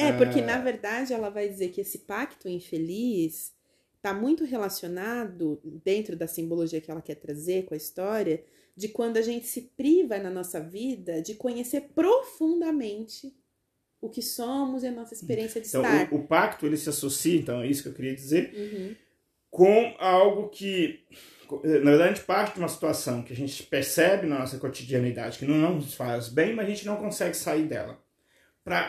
É, porque Ah. na verdade ela vai dizer que esse pacto infeliz está muito relacionado, dentro da simbologia que ela quer trazer com a história, de quando a gente se priva na nossa vida de conhecer profundamente o que somos e a nossa experiência de Então, estar. o, o pacto ele se associa, então é isso que eu queria dizer, Uhum. com algo que, na verdade, a gente parte de uma situação que a gente percebe na nossa cotidianidade que não nos faz bem, mas a gente não consegue sair dela.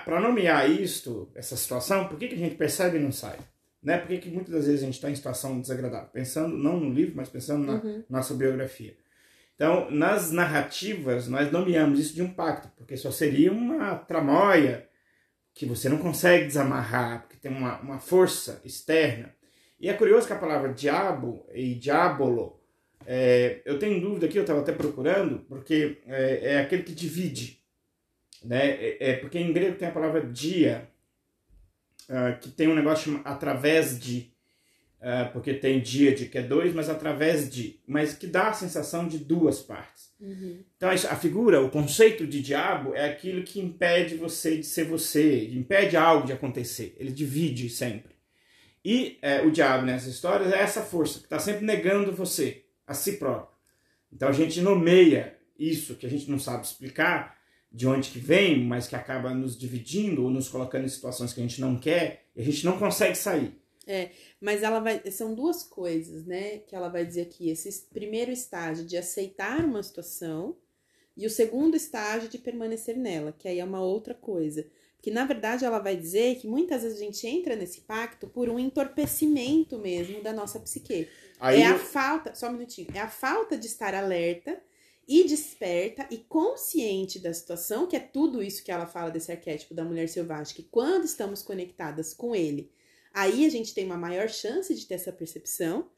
Para nomear isto, essa situação, por que, que a gente percebe e não sai? Né? Por que, que muitas das vezes a gente está em situação desagradável? Pensando, não no livro, mas pensando na Uhum. nossa biografia. Então, nas narrativas, nós nomeamos isso de um pacto, porque só seria uma tramóia que você não consegue desamarrar, porque tem uma, uma força externa. E é curioso que a palavra diabo e diabolo, é, eu tenho dúvida aqui, eu estava até procurando, porque é, é aquele que divide. Né? É, é porque em grego tem a palavra dia, ah, que tem um negócio chamado através de, ah, porque tem dia de que é dois, mas através de, mas que dá a sensação de duas partes. Uhum. Então a figura, o conceito de diabo é aquilo que impede você de ser você, impede algo de acontecer. Ele divide sempre. E é, o diabo nessa história é essa força que está sempre negando você, a si próprio. Então a gente nomeia isso que a gente não sabe explicar de onde que vem, mas que acaba nos dividindo ou nos colocando em situações que a gente não quer e a gente não consegue sair. Mas ela vai. São duas coisas, né? Que ela vai dizer aqui. Esse primeiro estágio de aceitar uma situação e o segundo estágio de permanecer nela, que aí é uma outra coisa. Que na verdade ela vai dizer que muitas vezes a gente entra nesse pacto por um entorpecimento mesmo da nossa psique. Aí é a eu- falta, só um minutinho, é a falta de estar alerta e desperta e consciente da situação, que é tudo isso que ela fala desse arquétipo da mulher selvagem, que quando estamos conectadas com ele, aí a gente tem uma maior chance de ter essa percepção.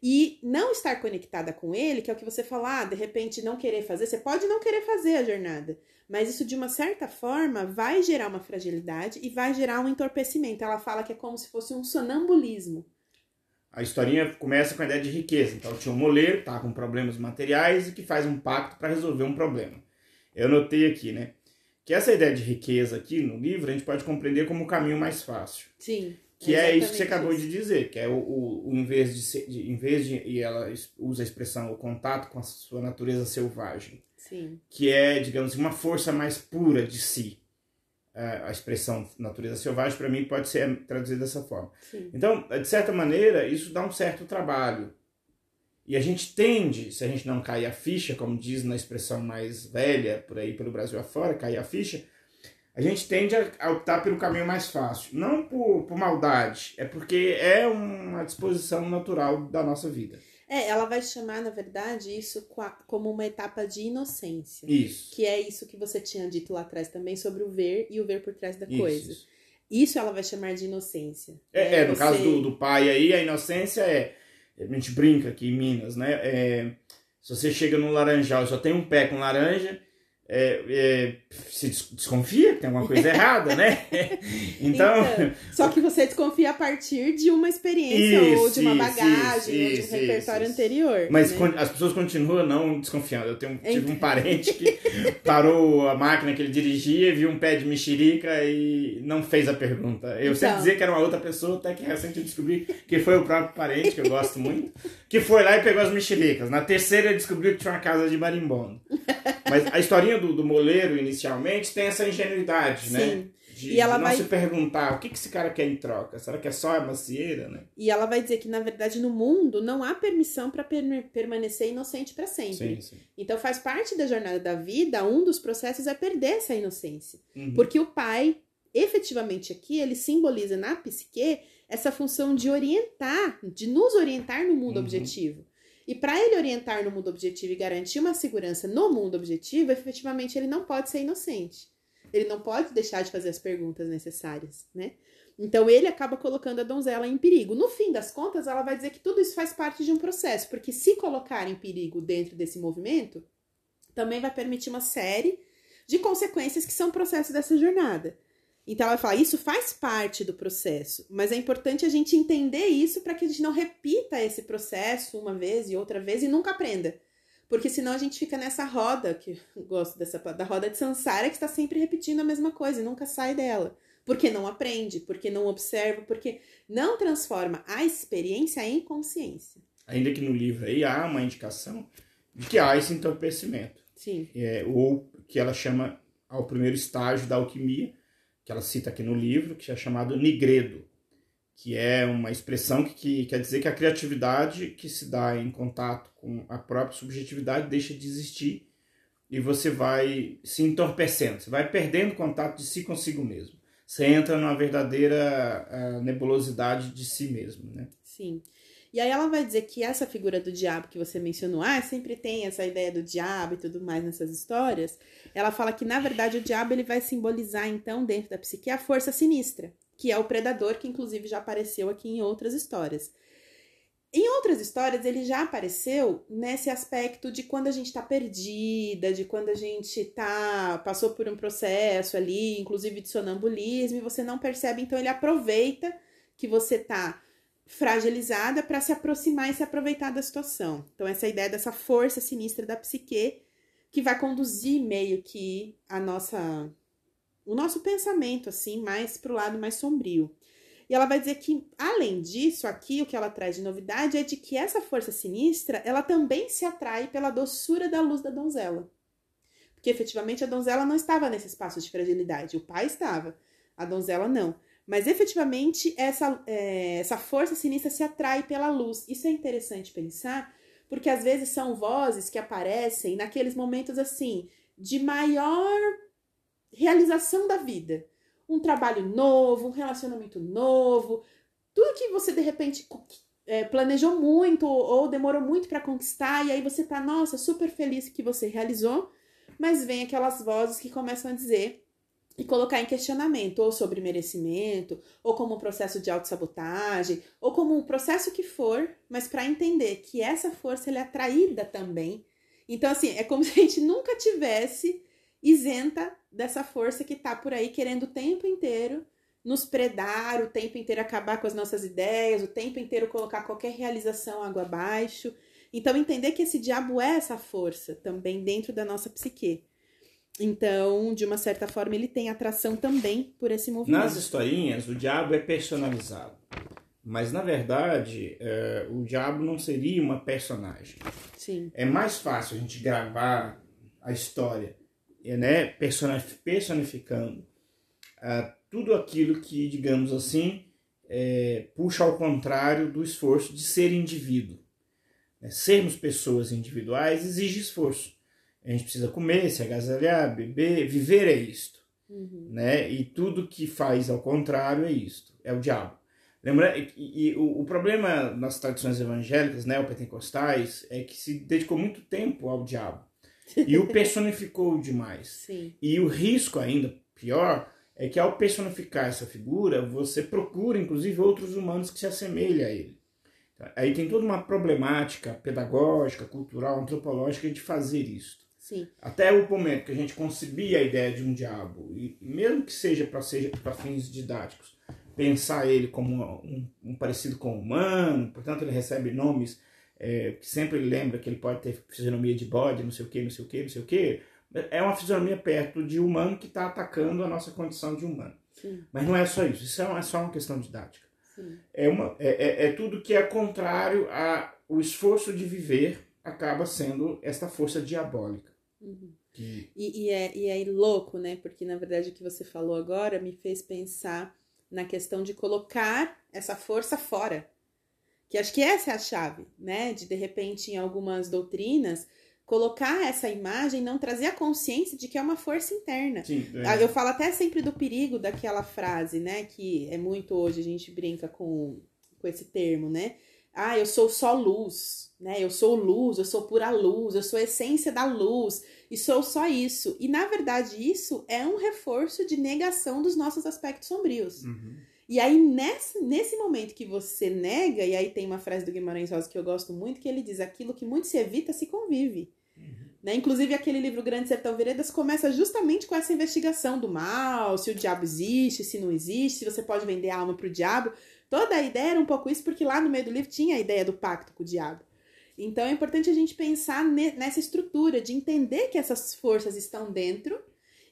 E não estar conectada com ele, que é o que você fala, ah, de repente não querer fazer, você pode não querer fazer a jornada, mas isso de uma certa forma vai gerar uma fragilidade e vai gerar um entorpecimento. Ela fala que é como se fosse um sonambulismo. A historinha começa com a ideia de riqueza. Então tinha um moleiro que tá com problemas materiais e que faz um pacto para resolver um problema. Eu notei aqui, né? Que essa ideia de riqueza aqui no livro a gente pode compreender como o caminho mais fácil. Sim. Que é isso que você acabou isso. de dizer, que é o, o, o em vez de, ser, de- em vez de e ela usa a expressão o contato com a sua natureza selvagem, Sim. que é, digamos, uma força mais pura de si. É, A expressão natureza selvagem para mim pode ser traduzida dessa forma. Sim. Então, de certa maneira, isso dá um certo trabalho. E a gente tende, se a gente não cair a ficha, como diz na expressão mais velha, por aí pelo Brasil afora, cair a ficha, a gente tende a a optar pelo caminho mais fácil. Não por, por maldade, é porque é uma disposição natural da nossa vida. É, ela vai chamar, na verdade, isso como uma etapa de inocência. Isso. Que é isso que você tinha dito lá atrás também sobre o ver e o ver por trás da Isso, coisa. isso. Isso ela vai chamar de inocência. É, né? é, no Você- caso do, do pai aí, a inocência é. A gente brinca aqui em Minas, né? É, se você chega num laranjal e só tem um pé com laranja, é, é, se des- desconfia que tem alguma coisa errada, né? então. Só que você desconfia a partir de uma experiência ou de Isso, uma isso, bagagem ou de um isso, repertório isso, isso. anterior. Mas né? as pessoas continuam não desconfiando. Eu tenho, tive Então. um parente que parou a máquina que ele dirigia, viu um pé de mexerica e não fez a pergunta. Eu sempre Então. dizia que era uma outra pessoa, até que recente eu descobri que foi o próprio parente, que eu gosto muito, que foi lá e pegou as mexericas. Na terceira ele descobriu que tinha uma casa de marimbondo. Mas a historinha do, do moleiro, inicialmente, tem essa ingenuidade, né? Sim. De, E ela de não vai- se perguntar o que, que esse cara quer em troca. Será que é só a macieira, né? E ela vai dizer que, na verdade, no mundo não há permissão para permanecer inocente para sempre. Sim, sim. Então faz parte da jornada da vida, um dos processos é perder essa inocência. Uhum. Porque o pai, efetivamente aqui, ele simboliza na psique essa função de orientar, de nos orientar no mundo Uhum. objetivo. E para ele orientar no mundo objetivo e garantir uma segurança no mundo objetivo, efetivamente ele não pode ser inocente. Ele não pode deixar de fazer as perguntas necessárias, né? Então ele acaba colocando a donzela em perigo. No fim das contas, ela vai dizer que tudo isso faz parte de um processo, porque se colocar em perigo dentro desse movimento, também vai permitir uma série de consequências que são processos dessa jornada. Então ela vai falar, isso faz parte do processo, mas é importante a gente entender isso para que a gente não repita esse processo uma vez e outra vez e nunca aprenda. Porque senão a gente fica nessa roda, que eu gosto dessa da roda de Sansara, que está sempre repetindo a mesma coisa e nunca sai dela. Porque não aprende, porque não observa, porque não transforma a experiência em consciência. Ainda que no livro aí há uma indicação de que há esse entorpecimento. Sim. É, ou que ela chama ao primeiro estágio da alquimia, que ela cita aqui no livro, que é chamado nigredo, que é uma expressão que, que, quer dizer que a criatividade que se dá em contato com a própria subjetividade deixa de existir e você vai se entorpecendo, você vai perdendo contato de si consigo mesmo. Você entra numa verdadeira uh, nebulosidade de si mesmo, né? Sim. E aí ela vai dizer que essa figura do diabo que você mencionou, ah, sempre tem essa ideia do diabo e tudo mais nessas histórias. Ela fala que na verdade o diabo ele vai simbolizar então dentro da psique a força sinistra que é o predador, que inclusive já apareceu aqui em outras histórias. Em outras histórias, ele já apareceu nesse aspecto de quando a gente está perdida, de quando a gente tá passou por um processo ali, inclusive de sonambulismo, e você não percebe, então ele aproveita que você tá fragilizada para se aproximar e se aproveitar da situação. Então essa ideia dessa força sinistra da psique que vai conduzir meio que a nossa o nosso pensamento, assim, mais para o lado mais sombrio. E ela vai dizer que, além disso, aqui o que ela traz de novidade é de que essa força sinistra, ela também se atrai pela doçura da luz da donzela. Porque efetivamente a donzela não estava nesse espaço de fragilidade, o pai estava, a donzela não. Mas efetivamente essa, é, essa força sinistra se atrai pela luz. Isso é interessante pensar, porque às vezes são vozes que aparecem naqueles momentos assim de maior realização da vida. Um trabalho novo, um relacionamento novo, tudo que você de repente é, planejou muito ou demorou muito para conquistar, e aí você tá, nossa, super feliz que você realizou, mas vem aquelas vozes que começam a dizer e colocar em questionamento, ou sobre merecimento, ou como um processo de autossabotagem, ou como um processo que for, mas para entender que essa força é atraída também. Então, assim, é como se a gente nunca tivesse isenta dessa força que tá por aí querendo o tempo inteiro nos predar, o tempo inteiro acabar com as nossas ideias, o tempo inteiro colocar qualquer realização água abaixo. Então, entender que esse diabo é essa força também dentro da nossa psique. Então, de uma certa forma, ele tem atração também por esse movimento. Nas historinhas, o diabo é personalizado. Mas, na verdade, é, o diabo não seria uma personagem. Sim. É mais fácil a gente gravar a história né, personificando uh, tudo aquilo que, digamos assim, é, puxa ao contrário do esforço de ser indivíduo. Né? Sermos pessoas individuais exige esforço. A gente precisa comer, se agasalhar, beber, viver é isto. Uhum. Né? E tudo que faz ao contrário é isto, é o diabo. Lembra, e, e o, o, problema nas tradições evangélicas, neopentecostais, é que se dedicou muito tempo ao diabo e o personificou demais. Sim. E o risco ainda pior é que ao personificar essa figura, você procura inclusive outros humanos que se assemelhem a ele. Aí tem toda uma problemática pedagógica, cultural, antropológica de fazer isso. Sim. Até o momento que a gente concebia a ideia de um diabo, e mesmo que seja para seja para fins didáticos, pensar ele como um, um parecido com o humano, portanto ele recebe nomes é, que sempre lembra que ele pode ter fisionomia de bode, não sei o que, não sei o que, não sei o que, é uma fisionomia perto de humano que está atacando a nossa condição de humano. Sim. Mas não é só isso, isso é, só uma questão didática. Sim. É, uma, é, é, é tudo que é contrário ao esforço de viver, acaba sendo esta força diabólica. Uhum. Que... E, e, é, e é louco, né? Porque na verdade o que você falou agora me fez pensar na questão de colocar essa força fora. Que acho que essa é a chave, né? De de repente, em algumas doutrinas, colocar essa imagem, não trazer a consciência de que é uma força interna. Sim, é. Eu falo até sempre do perigo daquela frase, né? Que é muito hoje, a gente brinca com, com esse termo, né? Ah, eu sou só luz, né? Eu sou luz, eu sou pura luz, eu sou essência da luz e sou só isso. E na verdade, isso é um reforço de negação dos nossos aspectos sombrios. Uhum. E aí, nesse, nesse momento que você nega, e aí tem uma frase do Guimarães Rosa que eu gosto muito, que ele diz: aquilo que muito se evita se convive. Uhum. Né? Inclusive, aquele livro Grande Sertão Veredas começa justamente com essa investigação do mal, se o diabo existe, se não existe, se você pode vender a alma para o diabo. Toda a ideia era um pouco isso, porque lá no meio do livro tinha a ideia do pacto com o diabo. Então é importante a gente pensar nessa estrutura, de entender que essas forças estão dentro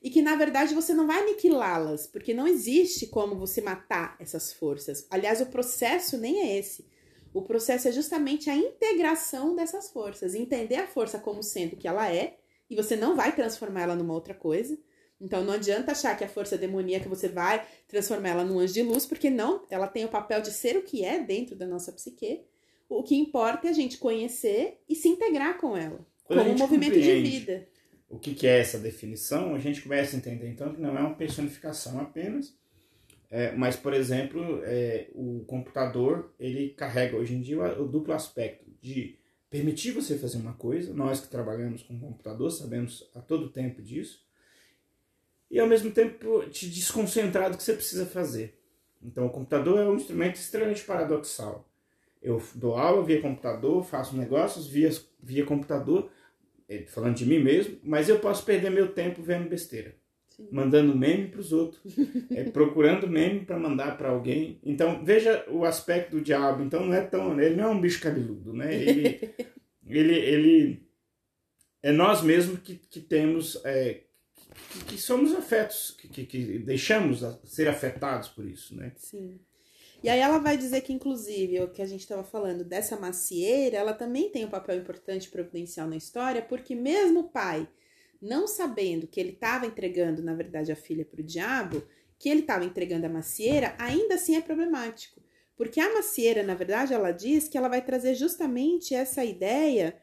e que na verdade você não vai aniquilá-las, porque não existe como você matar essas forças. Aliás, o processo nem é esse. O processo é justamente a integração dessas forças, entender a força como sendo o que ela é, e você não vai transformar ela numa outra coisa. Então não adianta achar que a força demoníaca você vai transformar ela num anjo de luz, porque não, ela tem o papel de ser o que é dentro da nossa psique. O que importa é a gente conhecer e se integrar com ela, Quando como um movimento de vida. o que, que é essa definição, a gente começa a entender então que não é uma personificação apenas, é, mas, por exemplo, é, o computador ele carrega hoje em dia o, o, duplo aspecto de permitir você fazer uma coisa, nós que trabalhamos com computador sabemos a todo tempo disso, e ao mesmo tempo te desconcentrar do que você precisa fazer. Então, o computador é um instrumento extremamente paradoxal. Eu dou aula via computador, faço negócios via, via computador, é, falando de mim mesmo, mas eu posso perder meu tempo vendo besteira. Sim. Mandando meme para os outros, é, procurando meme para mandar para alguém. Então, veja o aspecto do diabo. Então, não é tão. Ele não é um bicho cabeludo, né? Ele, ele, ele é nós mesmos que, que temos. É, que, que, somos afetos, que, que, deixamos ser afetados por isso, né? Sim. E aí ela vai dizer que, inclusive, o que a gente estava falando dessa macieira, ela também tem um papel importante providencial na história, porque mesmo o pai, não sabendo que ele estava entregando, na verdade, a filha para o diabo, que ele estava entregando a macieira, ainda assim é problemático. Porque a macieira, na verdade, ela diz que ela vai trazer justamente essa ideia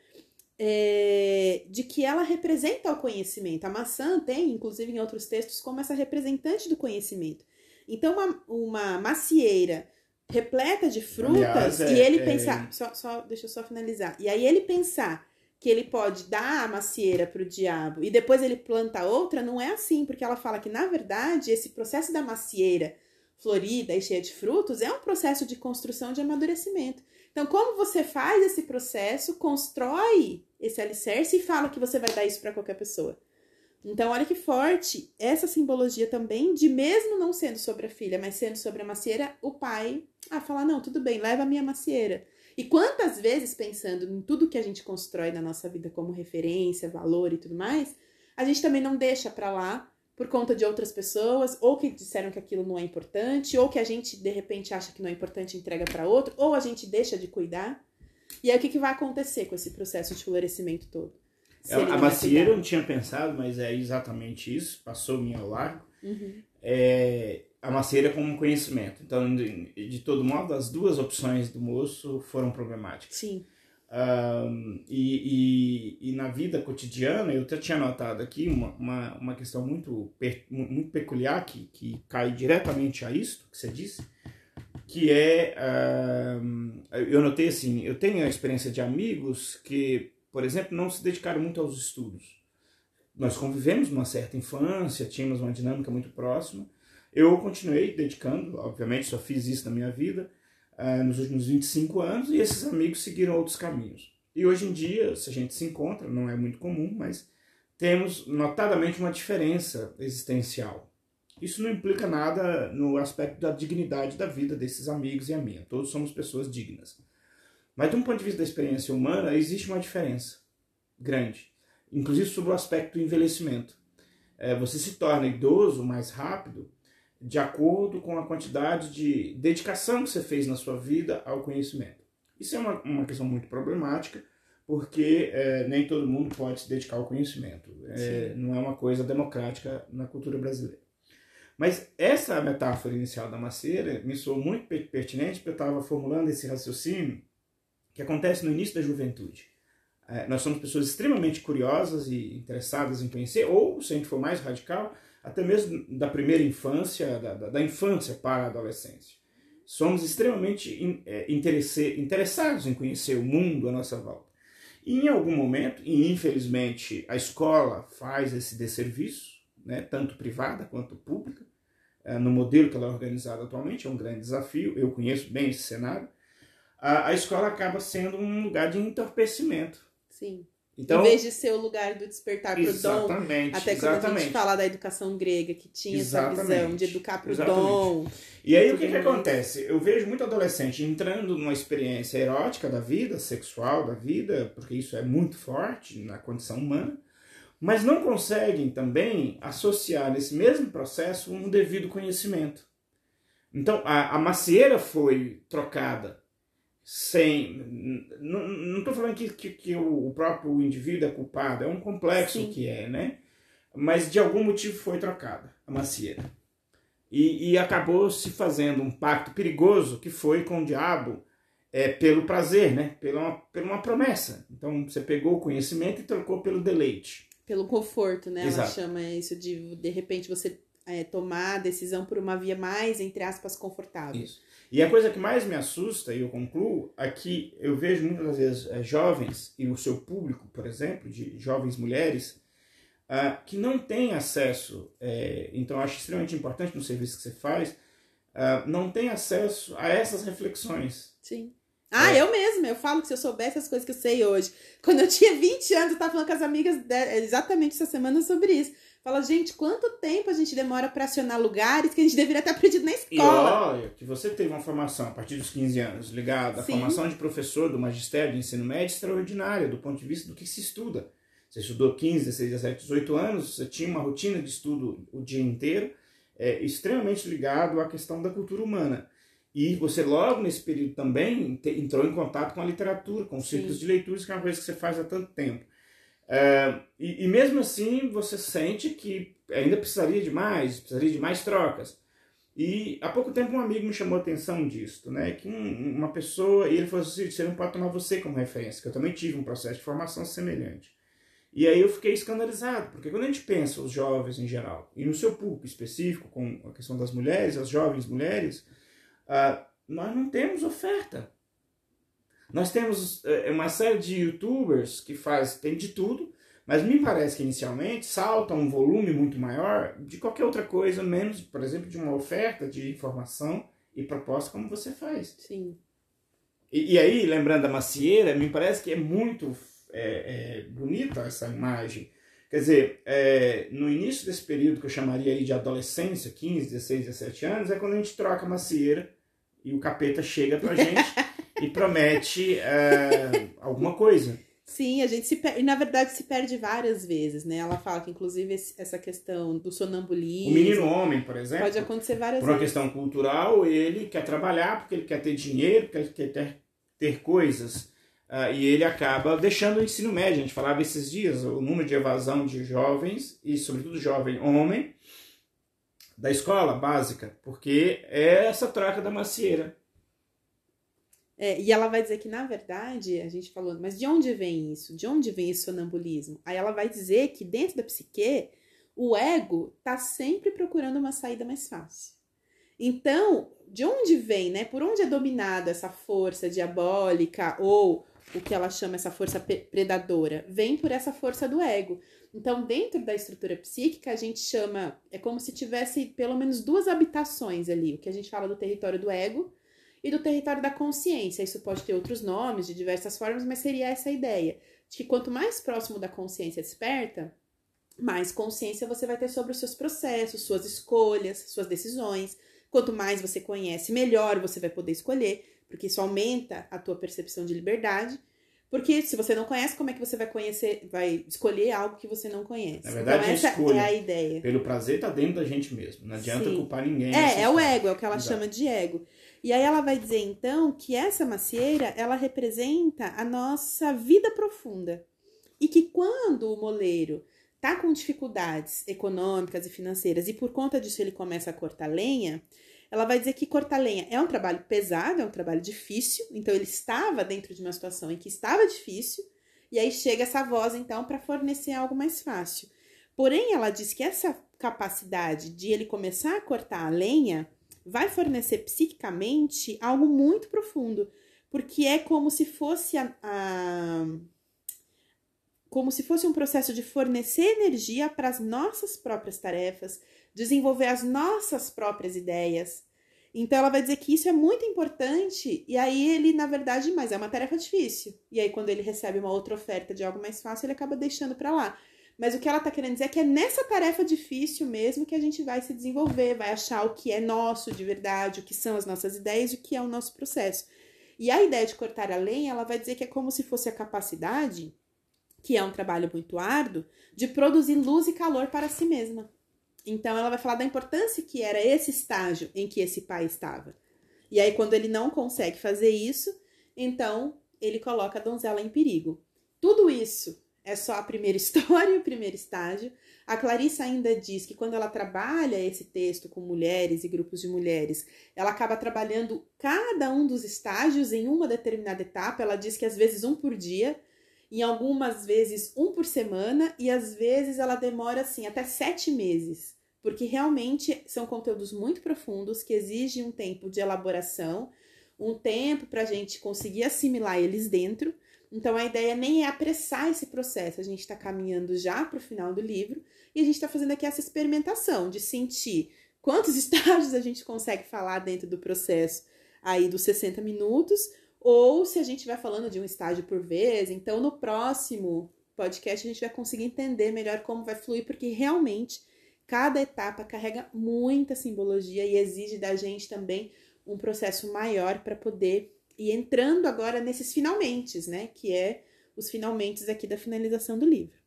é, de que ela representa o conhecimento. A maçã tem, inclusive em outros textos, como essa representante do conhecimento. Então, uma, uma macieira repleta de frutas Aliás, é, e ele é... pensar, só, só, deixa eu só finalizar. E aí ele pensar que ele pode dar a macieira para o diabo e depois ele planta outra, não é assim, porque ela fala que na verdade esse processo da macieira florida e cheia de frutos é um processo de construção de amadurecimento. Então, como você faz esse processo, constrói esse alicerce e fala que você vai dar isso para qualquer pessoa. Então, olha que forte essa simbologia também de mesmo não sendo sobre a filha, mas sendo sobre a macieira, o pai a falar: não, tudo bem, leva a minha macieira. E quantas vezes, pensando em tudo que a gente constrói na nossa vida como referência, valor e tudo mais, a gente também não deixa para lá por conta de outras pessoas, ou que disseram que aquilo não é importante, ou que a gente de repente acha que não é importante e entrega para outro, ou a gente deixa de cuidar. E aí o que, que vai acontecer com esse processo de florescimento todo? É, a macieira eu não tinha pensado, mas é exatamente isso, passou-me ao largo. Uhum. É, a macieira como conhecimento. Então, de, de, todo modo, as duas opções do moço foram problemáticas. Sim. Um, e, e, e, na vida cotidiana, eu até tinha notado aqui uma, uma, uma questão muito, muito peculiar que, que cai diretamente a isso que você disse, que é, um, eu notei assim, eu tenho a experiência de amigos que por exemplo, não se dedicaram muito aos estudos. Nós convivemos numa certa infância, tínhamos uma dinâmica muito próxima. Eu continuei dedicando, obviamente, só fiz isso na minha vida uh, nos últimos 25 anos e esses amigos seguiram outros caminhos. E hoje em dia, se a gente se encontra, não é muito comum, mas temos notadamente uma diferença existencial. Isso não implica nada no aspecto da dignidade da vida desses amigos e a minha. Todos somos pessoas dignas. Mas de um ponto de vista da experiência humana, existe uma diferença grande, inclusive sobre o aspecto do envelhecimento. É, você se torna idoso mais rápido de acordo com a quantidade de dedicação que você fez na sua vida ao conhecimento. Isso é uma, uma questão muito problemática, porque é, nem todo mundo pode se dedicar ao conhecimento. É, não é uma coisa democrática na cultura brasileira. Mas essa metáfora inicial da macieira me soou muito pertinente, porque eu estava formulando esse raciocínio que acontece no início da juventude. É, nós somos pessoas extremamente curiosas e interessadas em conhecer, ou, se a gente for mais radical, até mesmo da primeira infância, da, da, da infância para a adolescência. Somos extremamente in, é, interessados em conhecer o mundo à nossa volta. E em algum momento, e infelizmente a escola faz esse desserviço, né, tanto privada quanto pública, uh, no modelo que ela é organizada atualmente, é um grande desafio, eu conheço bem esse cenário, a, a escola acaba sendo um lugar de entorpecimento. Sim. Então, em vez de ser o lugar do despertar para o dom, até quando exatamente. a gente fala da educação grega, que tinha exatamente, essa visão de educar para o dom. E aí o que, que acontece? Eu vejo muito adolescente entrando numa experiência erótica da vida, sexual da vida, porque isso é muito forte na condição humana, mas não conseguem também associar nesse mesmo processo um devido conhecimento. Então a, a macieira foi trocada sem. Não estou falando que, que, que, o próprio indivíduo é culpado, é um complexo Sim. que é, né? Mas de algum motivo foi trocada a macieira. E, e acabou se fazendo um pacto perigoso que foi com o diabo é, pelo prazer, né? Pela uma, pela uma promessa. Então você pegou o conhecimento e trocou pelo deleite. Pelo conforto, né? Exato. Ela chama isso de de repente você é, tomar a decisão por uma via mais, entre aspas, confortável. Isso. E a coisa que mais me assusta, e eu concluo, é que eu vejo muitas vezes é, jovens, e o seu público, por exemplo, de jovens mulheres, uh, que não têm acesso, é, então eu acho extremamente importante no serviço que você faz, uh, não têm acesso a essas reflexões. Sim. Ah, é. eu mesma, eu falo que se eu soubesse as coisas que eu sei hoje. Quando eu tinha 20 anos, eu estava falando com as amigas exatamente essa semana sobre isso. Fala, gente, quanto tempo a gente demora para acionar lugares que a gente deveria ter aprendido na escola? E olha, que você teve uma formação a partir dos 15 anos ligada à Sim. formação de professor do magistério de ensino médio extraordinária, do ponto de vista do que se estuda. Você estudou 15, 16, 17, 18 anos, você tinha uma rotina de estudo o dia inteiro, é, extremamente ligado à questão da cultura humana. E você logo nesse período também entrou em contato com a literatura, com os círculos de leituras, que é uma coisa que você faz há tanto tempo. É, e, e, mesmo assim você sente que ainda precisaria de mais, precisaria de mais trocas. E há pouco tempo um amigo me chamou a atenção disso, né? Que um, uma pessoa, e ele falou assim, você não pode tomar você como referência, que eu também tive um processo de formação semelhante. E aí eu fiquei escandalizado, porque quando a gente pensa os jovens em geral, e no seu público específico, com a questão das mulheres, as jovens mulheres, uh, nós não temos oferta. Nós temos é, uma série de youtubers que faz, tem de tudo, mas me parece que inicialmente salta um volume muito maior de qualquer outra coisa, menos, por exemplo, de uma oferta de informação e proposta como você faz. Sim. E, e aí, lembrando da macieira, me parece que é muito é, é, bonita essa imagem. Quer dizer, é, no início desse período que eu chamaria aí de adolescência, 15, 16, 17 anos, é quando a gente troca a macieira e o capeta chega pra gente e promete é, alguma coisa. Sim, a gente se perde, e na verdade se perde várias vezes, né? Ela fala que inclusive essa questão do sonambulismo. O menino homem, por exemplo. Pode acontecer várias por vezes. Por uma questão cultural, ele quer trabalhar porque ele quer ter dinheiro, porque ele quer ter, ter coisas. Uh, e ele acaba deixando o ensino médio. A gente falava esses dias o número de evasão de jovens, e sobretudo jovem homem, da escola básica, porque é essa troca da macieira. É, e ela vai dizer que, na verdade, a gente falou, mas de onde vem isso? De onde vem esse sonambulismo? Aí ela vai dizer que dentro da psique, o ego tá sempre procurando uma saída mais fácil. Então, de onde vem, né? Por onde é dominada essa força diabólica ou o que ela chama essa força predadora? Vem por essa força do ego. Então, dentro da estrutura psíquica, a gente chama, é como se tivesse pelo menos duas habitações ali, o que a gente fala do território do ego e do território da consciência. Isso pode ter outros nomes de diversas formas, mas seria essa a ideia. De que quanto mais próximo da consciência desperta, mais consciência você vai ter sobre os seus processos, suas escolhas, suas decisões. Quanto mais você conhece, melhor você vai poder escolher, porque isso aumenta a tua percepção de liberdade. Porque se você não conhece, como é que você vai conhecer, vai escolher algo que você não conhece? Na verdade, então, essa escolha, é a ideia. Pelo prazer tá dentro da gente mesmo. Não adianta Sim. culpar ninguém. É, é o ego, é o que ela Exato. chama de ego. E aí ela vai dizer então que essa macieira, ela representa a nossa vida profunda. E que quando o moleiro tá com dificuldades econômicas e financeiras e por conta disso ele começa a cortar lenha, ela vai dizer que cortar lenha é um trabalho pesado, é um trabalho difícil, então ele estava dentro de uma situação em que estava difícil, e aí chega essa voz então para fornecer algo mais fácil. Porém, ela diz que essa capacidade de ele começar a cortar a lenha vai fornecer psiquicamente algo muito profundo, porque é como se fosse a, a como se fosse um processo de fornecer energia para as nossas próprias tarefas, desenvolver as nossas próprias ideias. Então ela vai dizer que isso é muito importante, e aí ele, na verdade, mas é uma tarefa difícil. E aí, quando ele recebe uma outra oferta de algo mais fácil, ele acaba deixando para lá. Mas o que ela tá querendo dizer é que é nessa tarefa difícil mesmo que a gente vai se desenvolver, vai achar o que é nosso de verdade, o que são as nossas ideias, o que é o nosso processo. E a ideia de cortar a lenha, ela vai dizer que é como se fosse a capacidade, que é um trabalho muito árduo, de produzir luz e calor para si mesma. Então ela vai falar da importância que era esse estágio em que esse pai estava. E aí quando ele não consegue fazer isso, então ele coloca a donzela em perigo. Tudo isso é só a primeira história, o primeiro estágio. A Clarissa ainda diz que quando ela trabalha esse texto com mulheres e grupos de mulheres, ela acaba trabalhando cada um dos estágios em uma determinada etapa. Ela diz que às vezes um por dia, em algumas vezes um por semana, e às vezes ela demora assim até sete meses, porque realmente são conteúdos muito profundos que exigem um tempo de elaboração, um tempo para a gente conseguir assimilar eles dentro. Então a ideia nem é apressar esse processo, a gente está caminhando já para o final do livro e a gente está fazendo aqui essa experimentação de sentir quantos estágios a gente consegue falar dentro do processo aí dos 60 minutos, ou se a gente vai falando de um estágio por vez. Então no próximo podcast a gente vai conseguir entender melhor como vai fluir, porque realmente cada etapa carrega muita simbologia e exige da gente também um processo maior para poder e entrando agora nesses finalmente, né? Que é os finalmente aqui da finalização do livro.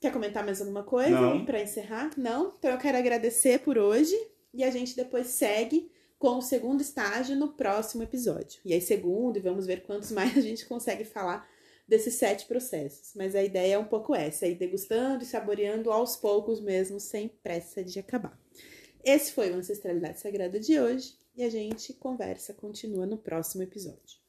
Quer comentar mais alguma coisa para encerrar? Não? Então eu quero agradecer por hoje e a gente depois segue com o segundo estágio no próximo episódio. E aí, segundo, e vamos ver quantos mais a gente consegue falar desses sete processos. Mas a ideia é um pouco essa, ir degustando e saboreando aos poucos mesmo, sem pressa de acabar. Esse foi o Ancestralidade Sagrada de hoje e a gente conversa, continua no próximo episódio.